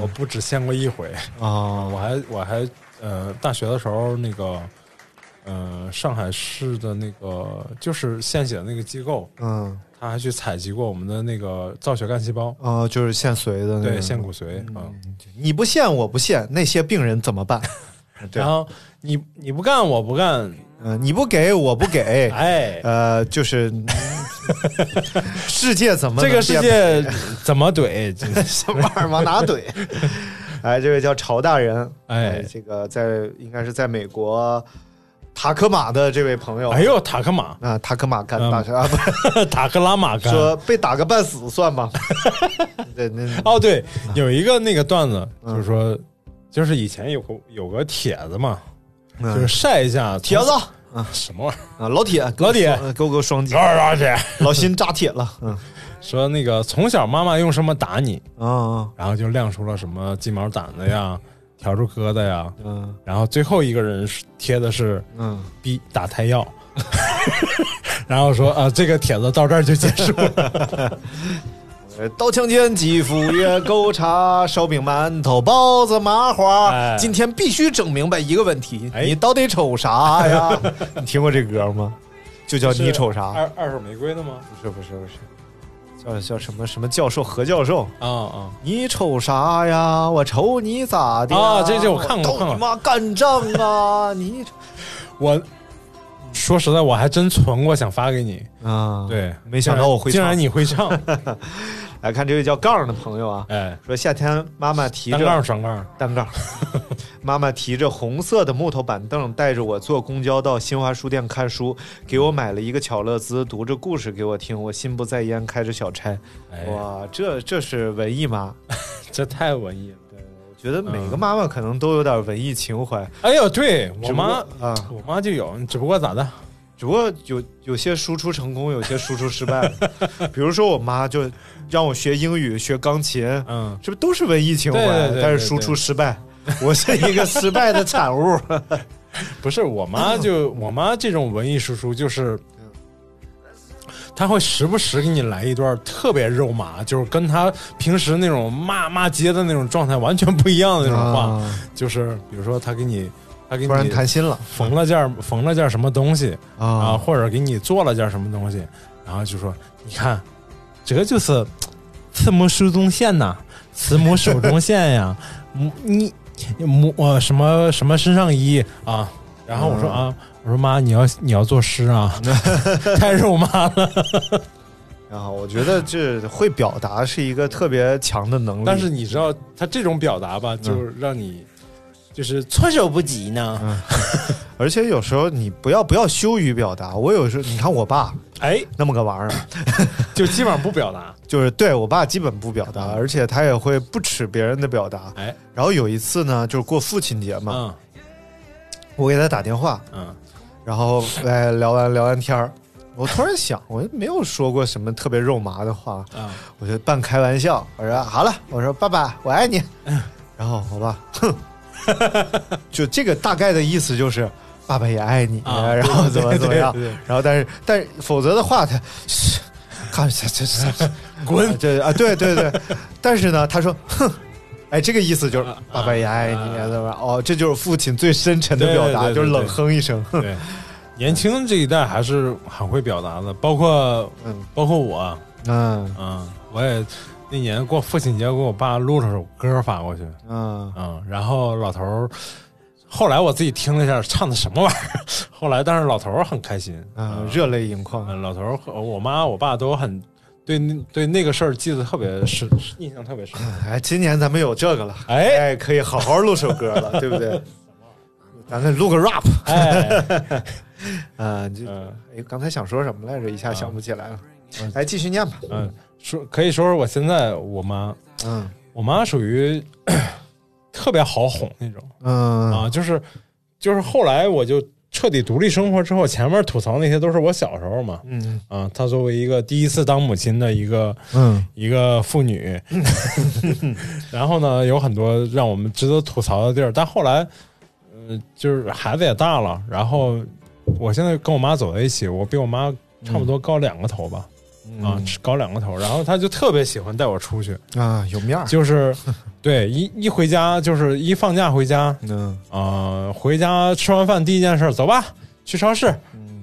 我不只献过一回，啊，我还我还呃，大学的时候那个呃，上海市的那个就是献血的那个机构，嗯他还去采集过我们的那个造血干细胞，啊，就是献髓的那个，对，献骨髓啊。你不献我不献，那些病人怎么办？然，后你你不干我不干，嗯，你不给我不给，哎，呃，就是世界怎么这个世界 怎么怼？什么玩意儿往哪怼？哎，这位叫朝大人，哎这个在应该是在美国塔科马的这位朋友，哎呦，塔克马，啊，塔科马干嗯大 啊，不塔克拉玛干。说被打个半死算吗？对，那哦，对，有一个那个段子，嗯就是说，就是以前有个有个帖子嘛，嗯就是晒一下铁子啊什么玩意儿，啊，老铁，老铁。呃给我个双击，老铁，老辛扎铁了，嗯。说那个从小妈妈用什么打你，啊然后就亮出了什么鸡毛掸子呀、笤帚疙瘩呀，嗯。然后最后一个人是贴的是嗯，逼打胎药，然后说啊，这个帖子到这儿就结束了。呃刀枪剑戟斧钺钩叉烧饼馒头包子麻花，哎今天必须整明白一个问题，哎你到底瞅啥呀？你听过这歌吗？就叫你瞅啥？二二手玫瑰的吗？不是不是不是，叫叫什么什么教授何教授？啊啊，你瞅啥呀？我瞅你咋的啊这这我看过都看过你妈干仗啊！你 我说实在，我还真存过，想发给你。啊，对，没想到我会唱竟然你会唱，来看这位叫杠的朋友啊，哎，说夏天妈妈提单着杠双杠，单杠，妈妈提着红色的木头板凳，带着我坐公交到新华书店看书，给我买了一个巧乐兹，读着故事给我听，我心不在焉，开着小差。哎，哇，这这是文艺妈。这太文艺了。我觉得每个妈妈可能都有点文艺情怀。哎呦，对我妈，啊，我妈就有，只不过咋的？只不过有有些输出成功，有些输出失败。比如说我妈就让我学英语、学钢琴，嗯，这不都是文艺情怀？对对对但是输出失败，我是一个失败的产物。不是我妈就我妈这种文艺输出就是。她会时不时给你来一段特别肉麻，就是跟她平时那种骂骂街的那种状态完全不一样的那种话。啊就是比如说，她给你，她给突然你谈心了缝了件缝了件什么东西啊，啊！或者给你做了件什么东西，然后就说：“你看，这个就是慈母手中线呐，慈母手中线呀，母你母呃什么什么身上衣啊。”然后我说：“啊，我说妈，你要你要作诗啊，太肉麻了。然后我觉得这会表达是一个特别强的能力。但是你知道，他这种表达吧，就是让你就是措手不及呢。而且有时候你不要不要羞于表达。我有时候你看我爸哎，那么个玩意儿，就基本上不表达。就是对我爸基本不表达，而且他也会不耻别人的表达。哎，然后有一次呢，就是过父亲节嘛，嗯。我给他打电话，嗯。然后哎聊完聊完天儿，我突然想，我没有说过什么特别肉麻的话，嗯，我就半开玩笑，我说好了，我说爸爸我爱你，然后我爸哼，就这个大概的意思就是爸爸也爱你，啊然后怎么怎么样对对对，然后但是但是否则的话他，是看这这这滚！这啊对对对，但是呢他说哼。哎，这个意思就是啊爸爸也爱你，啊对吧？哦，这就是父亲最深沉的表达，对对对对就是冷哼一声。对，年轻这一代还是很会表达的，包括嗯包括我，嗯嗯，我也那年过父亲节给我爸录了首歌发过去，嗯嗯，然后老头儿，后来我自己听了一下，唱的什么玩意儿？后来但是老头儿很开心，嗯，热泪盈眶。嗯，老头儿和我妈我爸都很对对那个事儿记得特别深，印象特别深。哎，今年咱们有这个了，哎哎，可以好好录首歌了，对不对？咱们录个 rap，哎，啊，就嗯哎，刚才想说什么来着？一下想不起来了嗯。来，继续念吧。嗯，说可以说说我现在我妈，嗯我妈属于 特别好哄那种。嗯啊，就是就是后来我就彻底独立生活之后，前面吐槽那些都是我小时候嘛。嗯啊，她作为一个第一次当母亲的一个嗯一个妇女，然后呢，有很多让我们值得吐槽的地儿。但后来，呃，就是孩子也大了，然后我现在跟我妈走在一起，我比我妈差不多高两个头吧，啊，搞两个头。然后他就特别喜欢带我出去，啊，有面儿。就是 对一一回家就是一放假回家，嗯啊、回家吃完饭第一件事，走吧，去超市，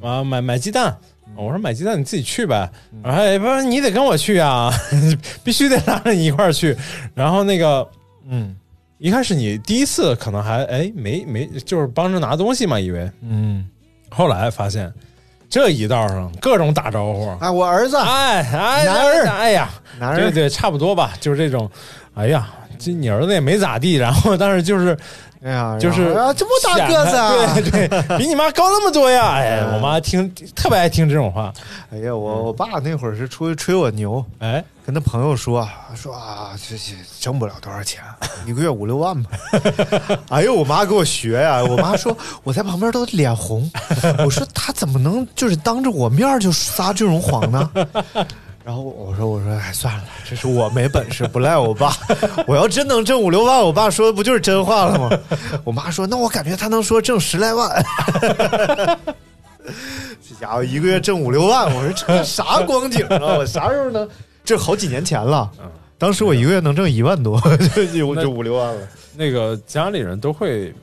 啊、买买鸡蛋。我说买鸡蛋你自己去呗，然后哎不是你得跟我去啊，必须得拉着你一块儿去。然后那个嗯一开始你第一次可能还哎没没就是帮着拿东西嘛，以为嗯，后来发现这一道上各种打招呼，哎，我儿子，哎哎男儿。哎呀，男儿，对对差不多吧，就是这种，哎呀，这你儿子也没咋地，然后但是就是哎呀，就是啊，这么大个子啊！对对，比你妈高那么多呀！哎，嗯我妈听特别爱听这种话。哎呀，我我爸那会儿是出去吹我牛，哎，跟他朋友说说啊，这这挣不了多少钱，一个月五六万吧。哎呦，我妈给我学呀、我妈说我在旁边都脸红，我说他怎么能就是当着我面就撒这种谎呢？然后我说我说哎算了，这是我没本事，不赖我爸。我要真能挣五六万，我爸说的不就是真话了吗？我妈说那我感觉他能说挣十来万。这家伙一个月挣五六万，我说这啥光景啊？我啥时候能？这好几年前了，当时我一个月能挣一万多，就就就五六万了。那个家里人都会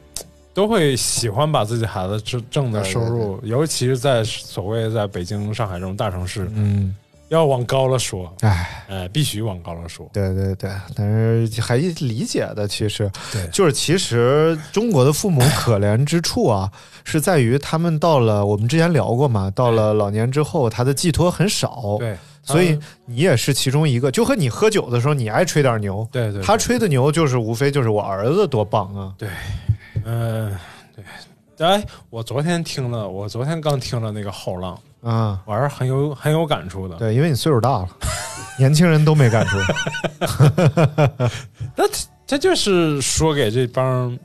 都会喜欢把自己孩子挣挣的收入，尤其是在所谓在北京、上海这种大城市，嗯，要往高了说，哎，哎，必须往高了说。对对对，但是还理解的，其实对。就是其实中国的父母可怜之处啊，是在于他们到了我们之前聊过嘛，到了老年之后，他的寄托很少，对，所以你也是其中一个，就和你喝酒的时候，你爱吹点牛，对对，他吹的牛就是无非就是我儿子多棒啊，对，嗯、对。哎，我昨天听了，我昨天刚听了那个后浪，啊，我还是很有很有感触的。对，因为你岁数大了，年轻人都没感触，那这就是说给这帮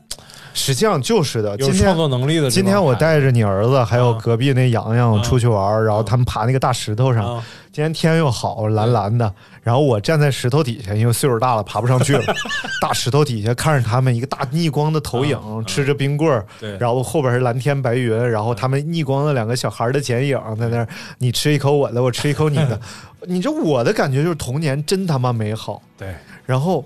实际上就是的。有今天创作能力的。今天我带着你儿子还有啊隔壁那洋洋啊出去玩，然后他们爬那个大石头上。啊，今天天又好，蓝蓝的，然后我站在石头底下，因为岁数大了爬不上去了，大石头底下看着他们一个大逆光的投影，啊吃着冰棍儿，对，然后后边是蓝天白云，然后他们逆光的两个小孩的剪影在那儿，你吃一口我的，我吃一口你的，你这我的感觉就是童年真他妈美好。对，然后，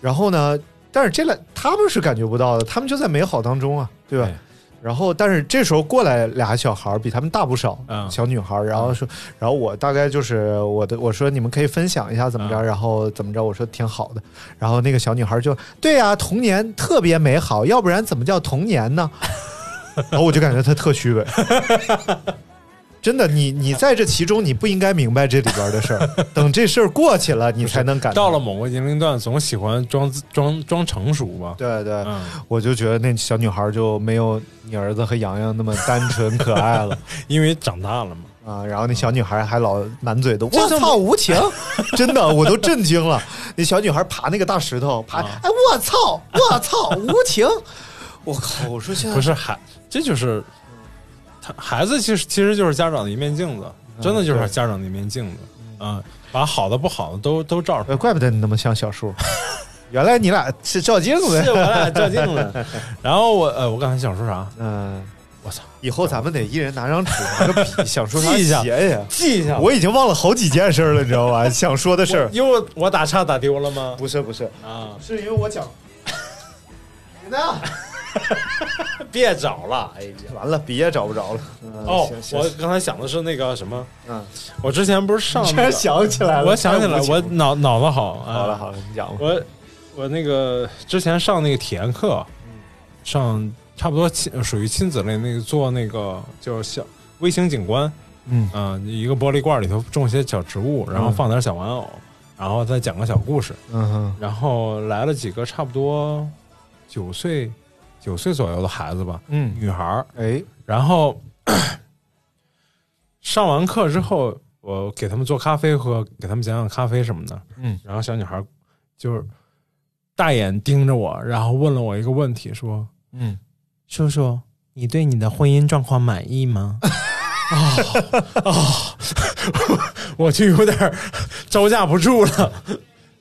然后呢？但是这俩他们是感觉不到的，他们就在美好当中啊，对吧？对然后，但是这时候过来俩小孩儿，比他们大不少，嗯小女孩儿。然后说，然后我大概就是我的，我说你们可以分享一下怎么着，嗯然后怎么着，我说挺好的。然后那个小女孩儿就对呀、童年特别美好，要不然怎么叫童年呢？然后我就感觉她特虚伪。真的，你你在这其中，你不应该明白这里边的事儿，等这事儿过去了，你才能感到了某个年龄段，总喜欢装装装成熟吧。对对，嗯，我就觉得那小女孩就没有你儿子和洋洋那么单纯可爱了 因为长大了嘛。啊。然后那小女孩还老满嘴的“这这么我操无情”，真的我都震惊了。那小女孩爬那个大石头，爬，啊哎我操我操无情！我靠！我说现在不是还，这就是他孩子，其实其实就是家长的一面镜子，真的就是家长的一面镜子。嗯，把好的不好的都都照出呃，来。怪不得你那么像小树，原来你俩是照镜子。是我俩照镜子。然后我呃，我刚才想说啥？嗯，我操，以后咱们得一人拿张纸，拿个笔，想说啥记一下写呀。记一下。我已经忘了好几件事儿了，你知道吧？想说的事儿因为我我打岔打丢了吗？不是不是，啊，是因为我讲。你呢？别找了。哎呀，完了，笔也找不着了。嗯哦我刚才想的是那个什么，嗯，我之前不是上居然那个，想起来了，我想起来我脑脑子好。好了啊好了，你讲吧。我我那个之前上那个体验课，上差不多亲属于亲子类那个做那个就是小微型景观，嗯嗯、一个玻璃罐里头种些小植物，然后嗯放点小玩偶，然后再讲个小故事，嗯哼然后来了几个差不多九岁九岁左右的孩子吧，嗯，女孩儿，哎，然后 上完课之后，我给他们做咖啡喝，给他们讲讲咖啡什么的。嗯，然后小女孩就是大眼盯着我，然后问了我一个问题，说嗯，：“叔叔，你对你的婚姻状况满意吗？”啊 啊！我就有点招架不住了，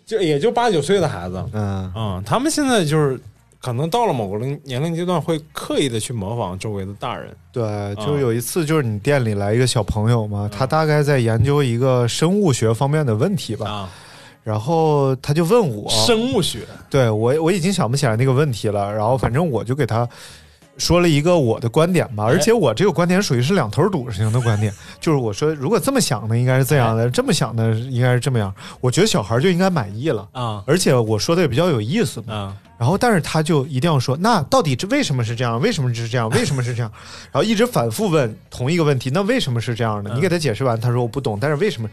就也就八九岁的孩子，嗯嗯，他们现在就是可能到了某个龄年龄阶段，会刻意的去模仿周围的大人。对，就有一次，就是你店里来一个小朋友嗯。嘛，他大概在研究一个生物学方面的问题吧，啊，然后他就问我，生物学？对我我已经想不起来那个问题了，然后反正我就给他说了一个我的观点吧，而且我这个观点属于是两头堵型的观点，就是我说如果这么想的应该是这样的，这么想的应该是这么样，我觉得小孩就应该满意了，啊而且我说的也比较有意思嘛，啊然后但是他就一定要说，那到底这为什么是这样？为什么是这样？为什么是这样？然后一直反复问同一个问题，那为什么是这样的？嗯你给他解释完，他说我不懂，但是为什么？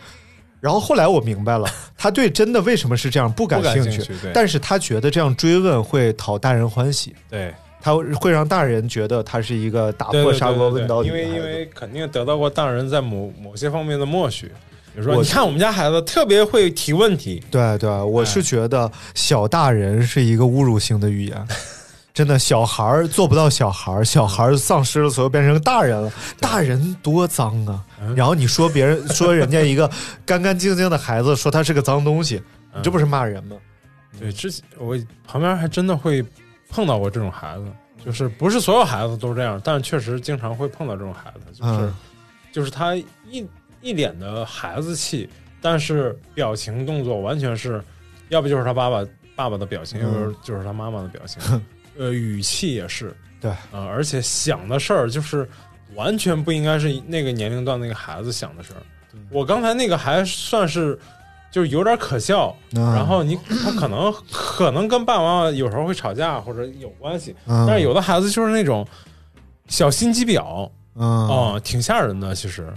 然后后来我明白了，他对真的为什么是这样不感兴趣，兴趣但是他觉得这样追问会讨大人欢喜，对，他会让大人觉得他是一个打破砂锅问到底因为。因为肯定得到过大人在某某些方面的默许，比如说你看我们家孩子特别会提问题，对对，我哎是觉得小大人是一个侮辱性的语言。真的，小孩儿做不到小孩儿，小孩儿丧失了所有，变成大人了。大人多脏啊！然后你说别人 说人家一个干干净净的孩子，说他是个脏东西，你这不是骂人吗？对，之前我旁边还真的会碰到过这种孩子，就是不是所有孩子都这样，但确实经常会碰到这种孩子，就是、嗯。就是他一一脸的孩子气，但是表情动作完全是，要不就是他爸爸爸爸的表情，嗯。要不就是他妈妈的表情，呃，语气也是，对。呃，而且想的事儿就是完全不应该是那个年龄段那个孩子想的事儿。我刚才那个还算是就是有点可笑，嗯然后你他可能可能跟爸爸妈妈有时候会吵架或者有关系，嗯但是有的孩子就是那种小心机婊嗯，哦，挺吓人的。其实，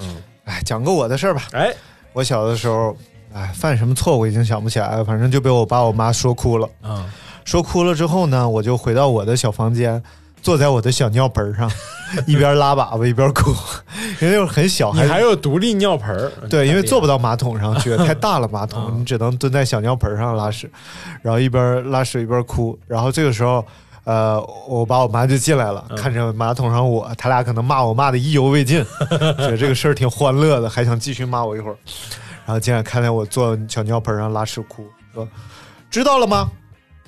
嗯，哎，讲个我的事儿吧。哎，我小的时候，哎，犯什么错误已经想不起来了，反正就被我爸我妈说哭了。嗯，说哭了之后呢，我就回到我的小房间，坐在我的小尿盆上，一边拉粑粑一边哭，因为那会儿很小，还还有独立尿盆儿？对，因为坐不到到马桶上去，太大了马桶，嗯你只能蹲在小尿盆上拉屎，然后一边拉屎一边哭。然后这个时候，呃，我爸我妈就进来了，嗯看着马桶上我，他俩可能骂我骂的意犹未尽，觉得这个事儿挺欢乐的，还想继续骂我一会儿。然后进来看见我坐小尿盆上拉屎哭，说知道了吗？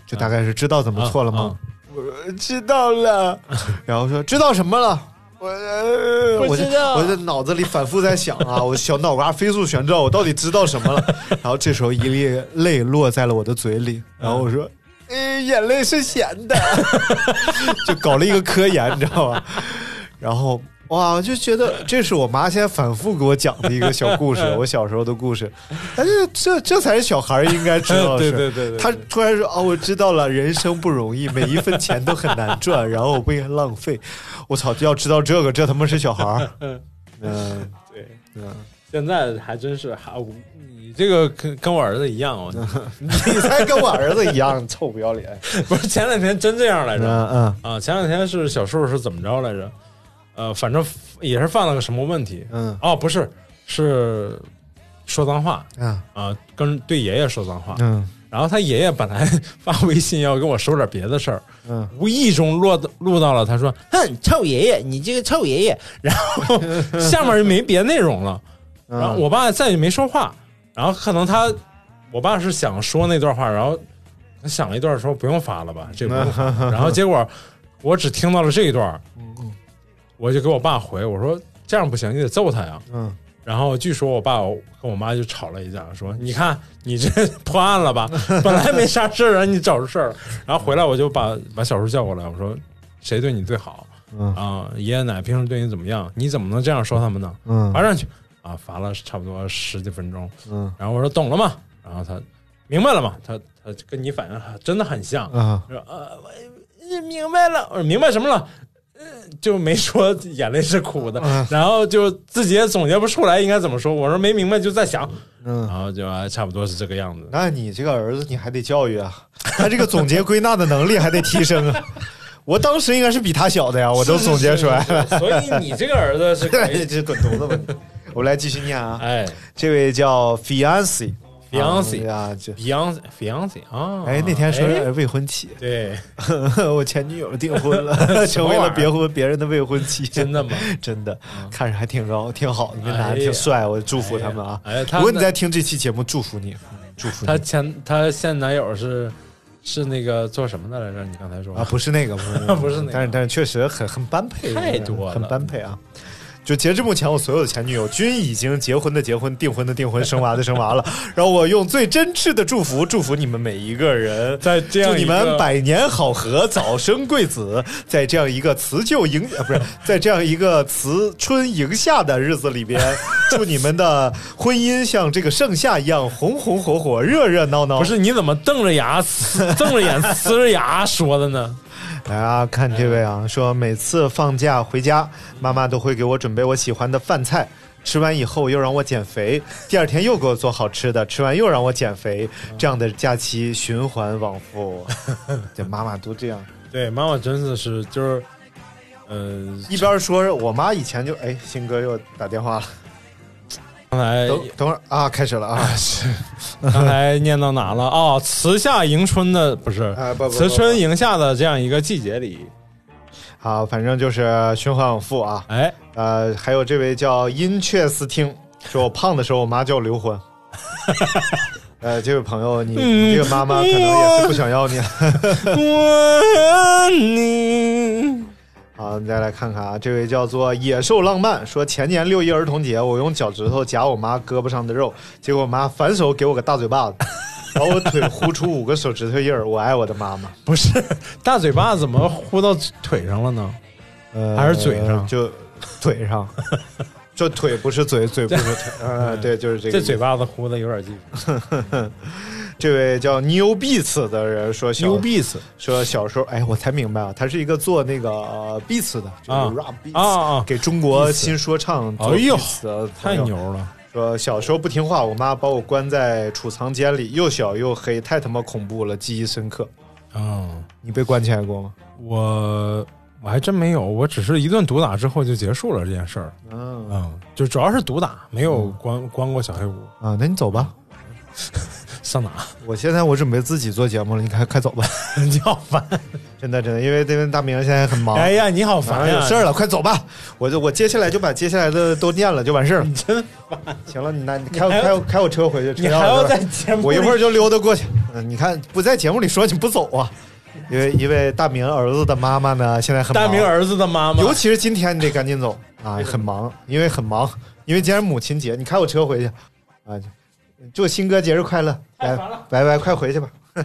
就大概是知道怎么错了吗？我说知道了，然后说知道什么了？我、呃、我就不知道我在脑子里反复在想啊，我小脑瓜飞速旋转，我到底知道什么了？然后这时候一粒泪落在了我的嘴里，然后我说，哎，眼泪是咸的，就搞了一个科研，你知道吧？然后哇，我就觉得这是我妈现在反复给我讲的一个小故事，我小时候的故事。但是这这才是小孩应该知道的事。对对对对他突然说：“哦，我知道了，人生不容易，每一分钱都很难赚，然后我不应该浪费。”我操，要知道这个，这他妈是小孩儿。嗯，嗯对，嗯，现在还真是还我你这个跟跟我儿子一样，我你才跟我儿子一样臭不要脸。不是前两天真这样来着嗯嗯啊？前两天是小树是怎么着来着？呃，反正也是犯了个什么问题？嗯哦，不是，是说脏话嗯啊，跟对爷爷说脏话。嗯然后他爷爷本来发微信要跟我说点别的事儿，嗯无意中落录到了，他说：“哼，臭爷爷，你这个臭爷爷。”然后下面就没别内容了。嗯，然后我爸再也没说话。然后可能他，我爸是想说那段话，然后他想了一段说不用发了吧，这个不用发。然后结果我只听到了这一段，我就给我爸回我说这样不行，你得揍他呀。嗯然后据说我爸跟我妈就吵了一架，说你看你这破案了吧？本来没啥事儿啊，你找出事儿了。然后回来我就把把小叔叫过来，我说谁对你最好嗯啊？爷爷奶奶平时对你怎么样？你怎么能这样说他们呢？嗯罚上去啊！罚了差不多十几分钟。嗯然后我说懂了吗？然后他明白了吗？他他跟你反应真的很像。啊说呃，我明白了。我说明白什么了？呃就没说眼泪是苦的，嗯然后就自己也总结不出来应该怎么说。我说没明白就在想，嗯。然后就啊差不多是这个样子。那你这个儿子你还得教育啊，他这个总结归纳的能力还得提升啊。我当时应该是比他小的呀，我都总结出来了。所以你这个儿子是可以，这滚犊子吧！我们来继续念啊，哎这位叫 fiance Fiancé 啊，，Beyonce，Beyonce 啊，哎那天说哎是未婚妻，对，我前女友订婚了，成为了别婚别人的未婚妻，真的吗？真的看着还挺高，挺好的，那男的挺帅，我祝福他们啊。哎，他如果你在听这期节目，祝福你，祝福他你前他现男友是是那个做什么的来着？你刚才说啊，不是那个，不是那个，不是那个但是但是确实很很般配，太多了很般配啊。就截至目前，我所有的前女友均已经结婚的结婚，订婚的订婚，生娃的生娃了。然后我用最真挚的祝福，祝福你们每一个人，在这样祝你们百年好合，早生贵子，在这样一个辞旧迎啊，不是在这样一个辞春迎夏的日子里边，祝你们的婚姻像这个盛夏一样红红火火、热热闹闹。不是你怎么瞪着牙呲 瞪着眼呲着牙说的呢？来啊，看这位啊，说每次放假回家，妈妈都会给我准备我喜欢的饭菜，吃完以后又让我减肥，第二天又给我做好吃的，吃完又让我减肥，这样的假期循环往复。这妈妈都这样，对，妈妈真的是就是，呃，一边说我妈以前就哎，鑫哥又打电话了，刚才等等会儿啊，开始了啊！刚才念到哪了？哦，辞夏迎春的不是哎不不不辞春迎夏的这样一个季节里，好，反正就是循环往复啊。哎，呃，还有这位叫殷雀斯汀，说我胖的时候，我妈叫我刘欢。呃，这位朋友，你你这个妈妈可能也是不想要你。我爱你。好，我们再来看看啊，这位叫做野兽浪漫，说前年六一儿童节，我用脚趾头夹我妈胳膊上的肉，结果我妈反手给我个大嘴巴子，把我腿呼出五个手指头印儿。我爱我的妈妈。不是大嘴巴怎么呼到腿上了呢？呃，还是嘴上就腿上，就腿不是嘴，嘴不是腿。呃，对，就是这个。这嘴巴子呼的有点技术。这位叫 New Beats 的人说小，牛逼死说小时候，哎，我才明白啊，他是一个做那个呃 beats 的，就是啊 rap beats，、啊啊给中国新说唱做哎呦 beats 的太牛了！说小时候不听话，我妈把我关在储藏间里，又小又黑，太他妈恐怖了，记忆深刻。嗯，你被关起来过吗？我我还真没有，我只是一顿毒打之后就结束了这件事儿。嗯嗯，就主要是毒打，没有关关过小黑屋。啊，那你走吧。上哪？我现在我准备自己做节目了，你快快走吧。你好烦！真的真的，因为这边大明现在很忙。哎呀，你好烦有事儿了，快走吧！我就我接下来就把接下来的都念了，就完事儿了。真行了，你那你开开我开我车回去，你还要在节目我一会儿就溜达过去。嗯，你看不在节目里说你不走啊？因为因为大明儿子的妈妈呢，现在很忙大明儿子的妈妈，尤其是今天你得赶紧走啊，很忙，因为很忙，因为今天母亲节，你开我车回去啊。祝新哥节日快乐！拜拜拜，快回去吧。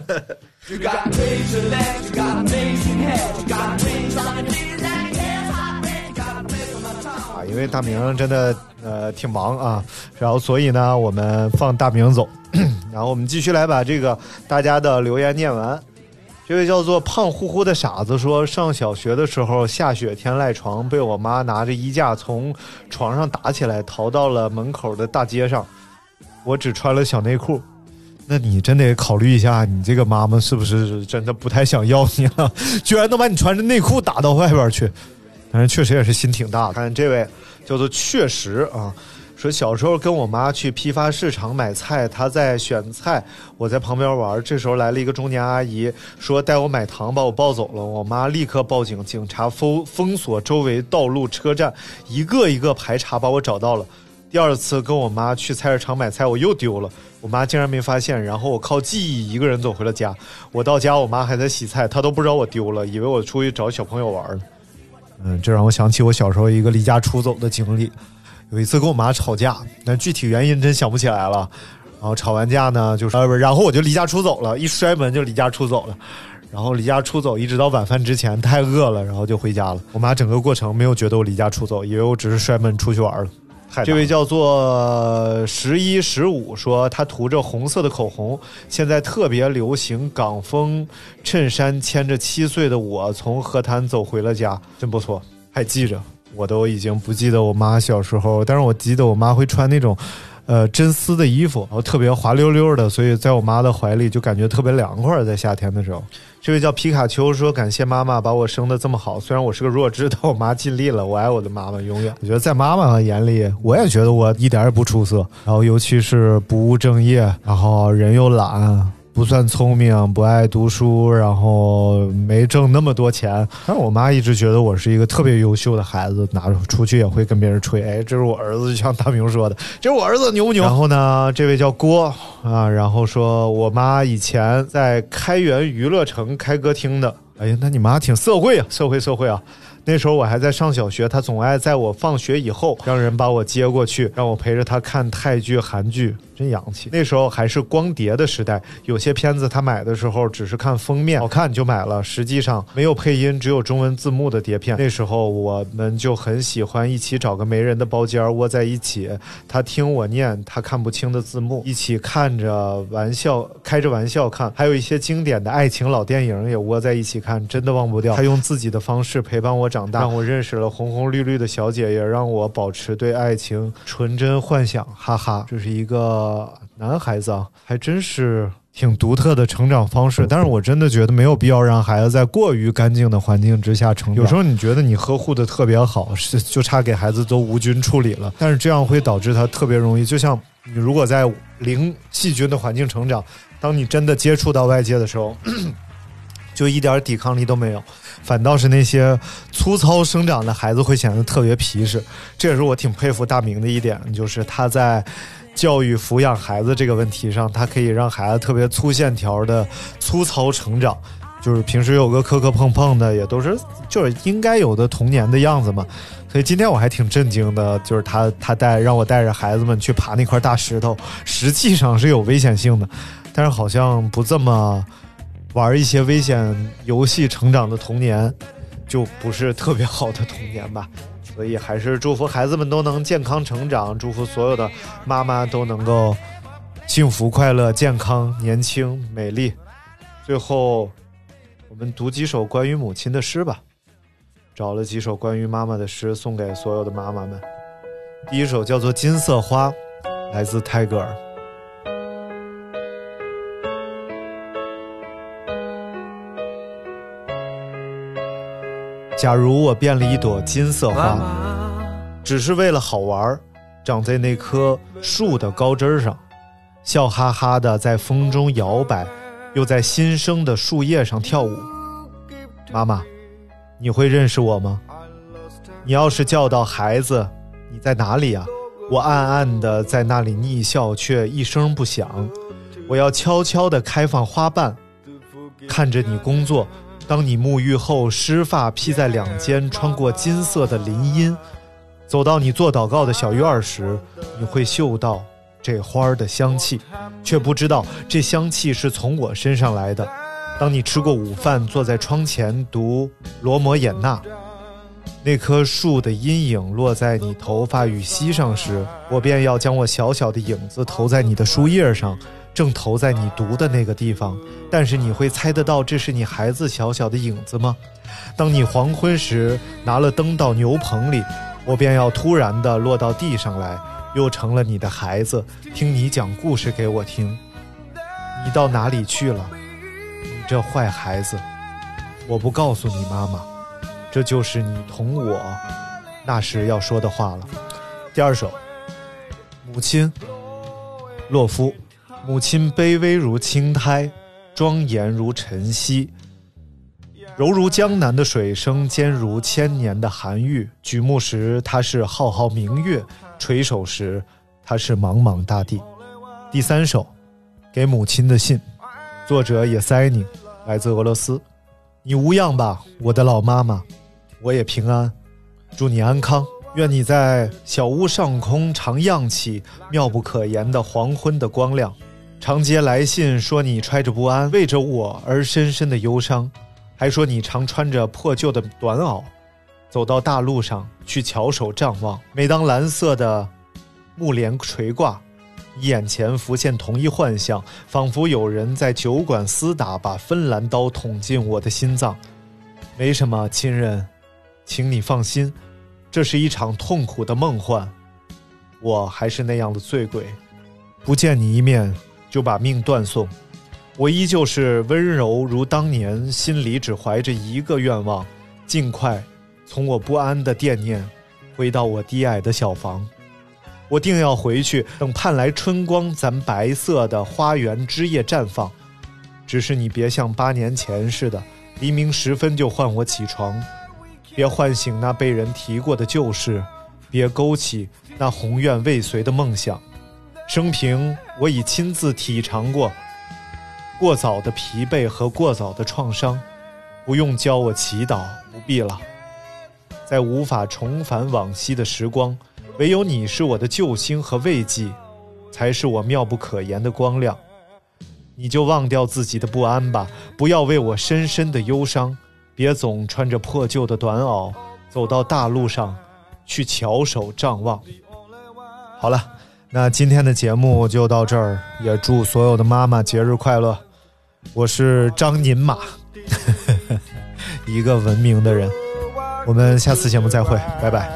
啊，因为大明真的呃挺忙啊，然后所以呢，我们放大明走，然后我们继续来把这个大家的留言念完。这位叫做胖乎乎的傻子说，上小学的时候下雪天赖床，被我妈拿着衣架从床上打起来，逃到了门口的大街上。我只穿了小内裤。那你真得考虑一下，你这个妈妈是不是真的不太想要你了？居然能把你穿着内裤打到外边去，但是确实也是心挺大的。看这位叫做确实啊，说小时候跟我妈去批发市场买菜，她在选菜，我在旁边玩。这时候来了一个中年阿姨，说带我买糖，把我抱走了。我妈立刻报警，警察封封锁周围道路、车站，一个一个排查，把我找到了。第二次跟我妈去菜市场买菜，我又丢了，我妈竟然没发现。然后我靠记忆一个人走回了家。我到家，我妈还在洗菜，她都不知道我丢了，以为我出去找小朋友玩了。嗯，这让我想起我小时候一个离家出走的经历。有一次跟我妈吵架，但具体原因真想不起来了。然后吵完架呢，就是呃，不是然后我就离家出走了，一摔门就离家出走了。然后离家出走，一直到晚饭之前太饿了，然后就回家了。我妈整个过程没有觉得我离家出走，以为我只是摔门出去玩了。这位叫做十一十五说，他涂着红色的口红，现在特别流行港风衬衫，牵着七岁的我从河滩走回了家，真不错，还记着。我都已经不记得我妈小时候，但是我记得我妈会穿那种，呃，真丝的衣服，然后特别滑溜溜的，所以在我妈的怀里就感觉特别凉快，在夏天的时候。这位叫皮卡丘说：“感谢妈妈把我生的这么好，虽然我是个弱智，但我妈尽力了。我爱我的妈妈，永远。我觉得在妈妈眼里，我也觉得我一点也不出色。然后尤其是不务正业，然后人又懒，不算聪明，不爱读书，然后没挣那么多钱。但是我妈一直觉得我是一个特别优秀的孩子，拿出去也会跟别人吹，哎，这是我儿子，就像大明说的，这是我儿子，牛不牛？然后呢，这位叫郭啊，然后说我妈以前在开元娱乐城开歌厅的。哎呀，那你妈挺社会啊，社会社会啊！那时候我还在上小学，她总爱在我放学以后让人把我接过去，让我陪着她看泰剧、韩剧，真洋气。那时候还是光碟的时代，有些片子他买的时候只是看封面好看就买了，实际上没有配音，只有中文字幕的碟片。那时候我们就很喜欢一起找个没人的包间窝在一起，他听我念他看不清的字幕，一起看着玩笑，开着玩笑看，还有一些经典的爱情老电影也窝在一起看，真的忘不掉。他用自己的方式陪伴我长大，让我认识了红红绿绿的小姐，也让我保持对爱情纯真幻想。哈哈，这是一个男孩子啊，还真是挺独特的成长方式，但是我真的觉得没有必要让孩子在过于干净的环境之下成长。有时候你觉得你呵护的特别好，是就差给孩子都无菌处理了，但是这样会导致他特别容易，就像你如果在零细菌的环境成长，当你真的接触到外界的时候，就一点抵抗力都没有，反倒是那些粗糙生长的孩子会显得特别皮实。这也是我挺佩服大明的一点，就是他在。教育抚养孩子这个问题上，他可以让孩子特别粗线条的粗糙成长，就是平时有个磕磕碰碰的，也都是就是应该有的童年的样子嘛。所以今天我还挺震惊的，就是他他带让我带着孩子们去爬那块大石头，实际上是有危险性的，但是好像不这么玩一些危险游戏成长的童年，就不是特别好的童年吧。所以还是祝福孩子们都能健康成长，祝福所有的妈妈都能够幸福、快乐、健康、年轻、美丽。最后，我们读几首关于母亲的诗吧。找了几首关于妈妈的诗，送给所有的妈妈们。第一首叫做《金色花》，来自泰戈尔。假如我变了一朵金色花，只是为了好玩，长在那棵树的高枝上，笑哈哈的在风中摇摆，又在新生的树叶上跳舞。妈妈，你会认识我吗？你要是叫到孩子，你在哪里啊？我暗暗的在那里逆笑，却一声不响。我要悄悄的开放花瓣，看着你工作。当你沐浴后，湿发披在两肩，穿过金色的林荫，走到你做祷告的小院时，你会嗅到这花儿的香气，却不知道这香气是从我身上来的。当你吃过午饭，坐在窗前读罗摩衍那，那棵树的阴影落在你头发与膝上时，我便要将我小小的影子投在你的书页上。正投在你读的那个地方，但是你会猜得到这是你孩子小小的影子吗？当你黄昏时拿了灯到牛棚里，我便要突然的落到地上来，又成了你的孩子，听你讲故事给我听。你到哪里去了？你这坏孩子！我不告诉你妈妈，这就是你同我那时要说的话了。第二首，母亲，洛夫。母亲卑微如青苔，庄严如晨曦，柔如江南的水声，坚如千年的寒玉。举目时，她是浩浩明月；垂手时，她是茫茫大地。第三首，给母亲的信，作者也塞宁，来自俄罗斯。你无恙吧，我的老妈妈？我也平安，祝你安康。愿你在小屋上空常漾起妙不可言的黄昏的光亮。常接来信说你揣着不安，为着我而深深的忧伤，还说你常穿着破旧的短袄，走到大路上去翘首张望。每当蓝色的木帘垂挂，眼前浮现同一幻象，仿佛有人在酒馆厮打，把芬兰刀捅进我的心脏。没什么，亲人，请你放心，这是一场痛苦的梦幻。我还是那样的醉鬼，不见你一面。就把命断送，我依旧是温柔如当年，心里只怀着一个愿望：尽快从我不安的惦念回到我低矮的小房。我定要回去，等盼来春光，咱白色的花园枝叶绽放。只是你别像八年前似的，黎明时分就唤我起床，别唤醒那被人提过的旧事，别勾起那宏愿未遂的梦想。生平，我已亲自体尝过过早的疲惫和过早的创伤，不用教我祈祷，不必了。在无法重返往昔的时光，唯有你是我的救星和慰藉，才是我妙不可言的光亮。你就忘掉自己的不安吧，不要为我深深的忧伤，别总穿着破旧的短袄走到大路上去翘首张望。好了。那今天的节目就到这儿，也祝所有的妈妈节日快乐。我是张宁马，一个文明的人。我们下次节目再会，拜拜。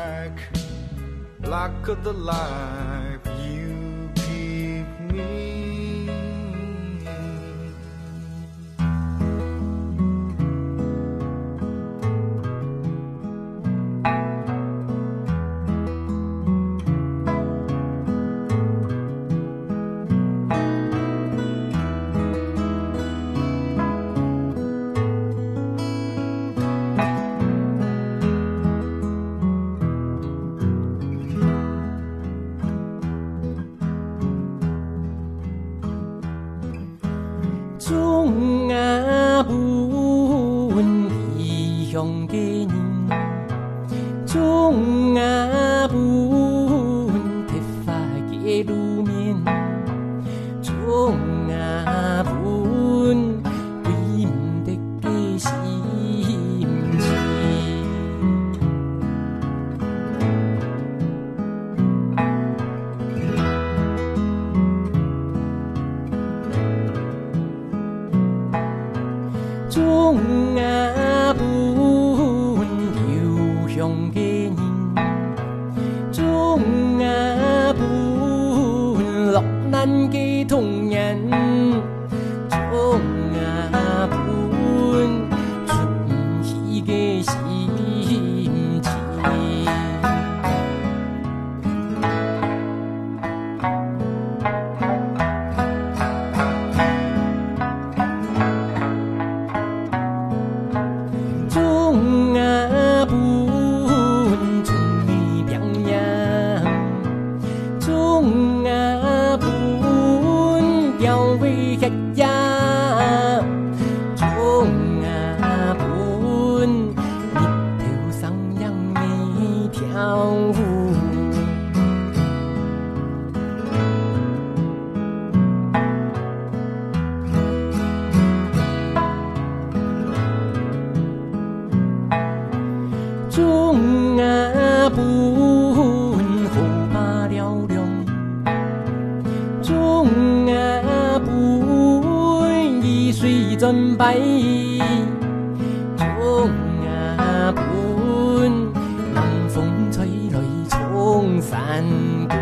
摆，冲啊畔冷风吹来，冲山过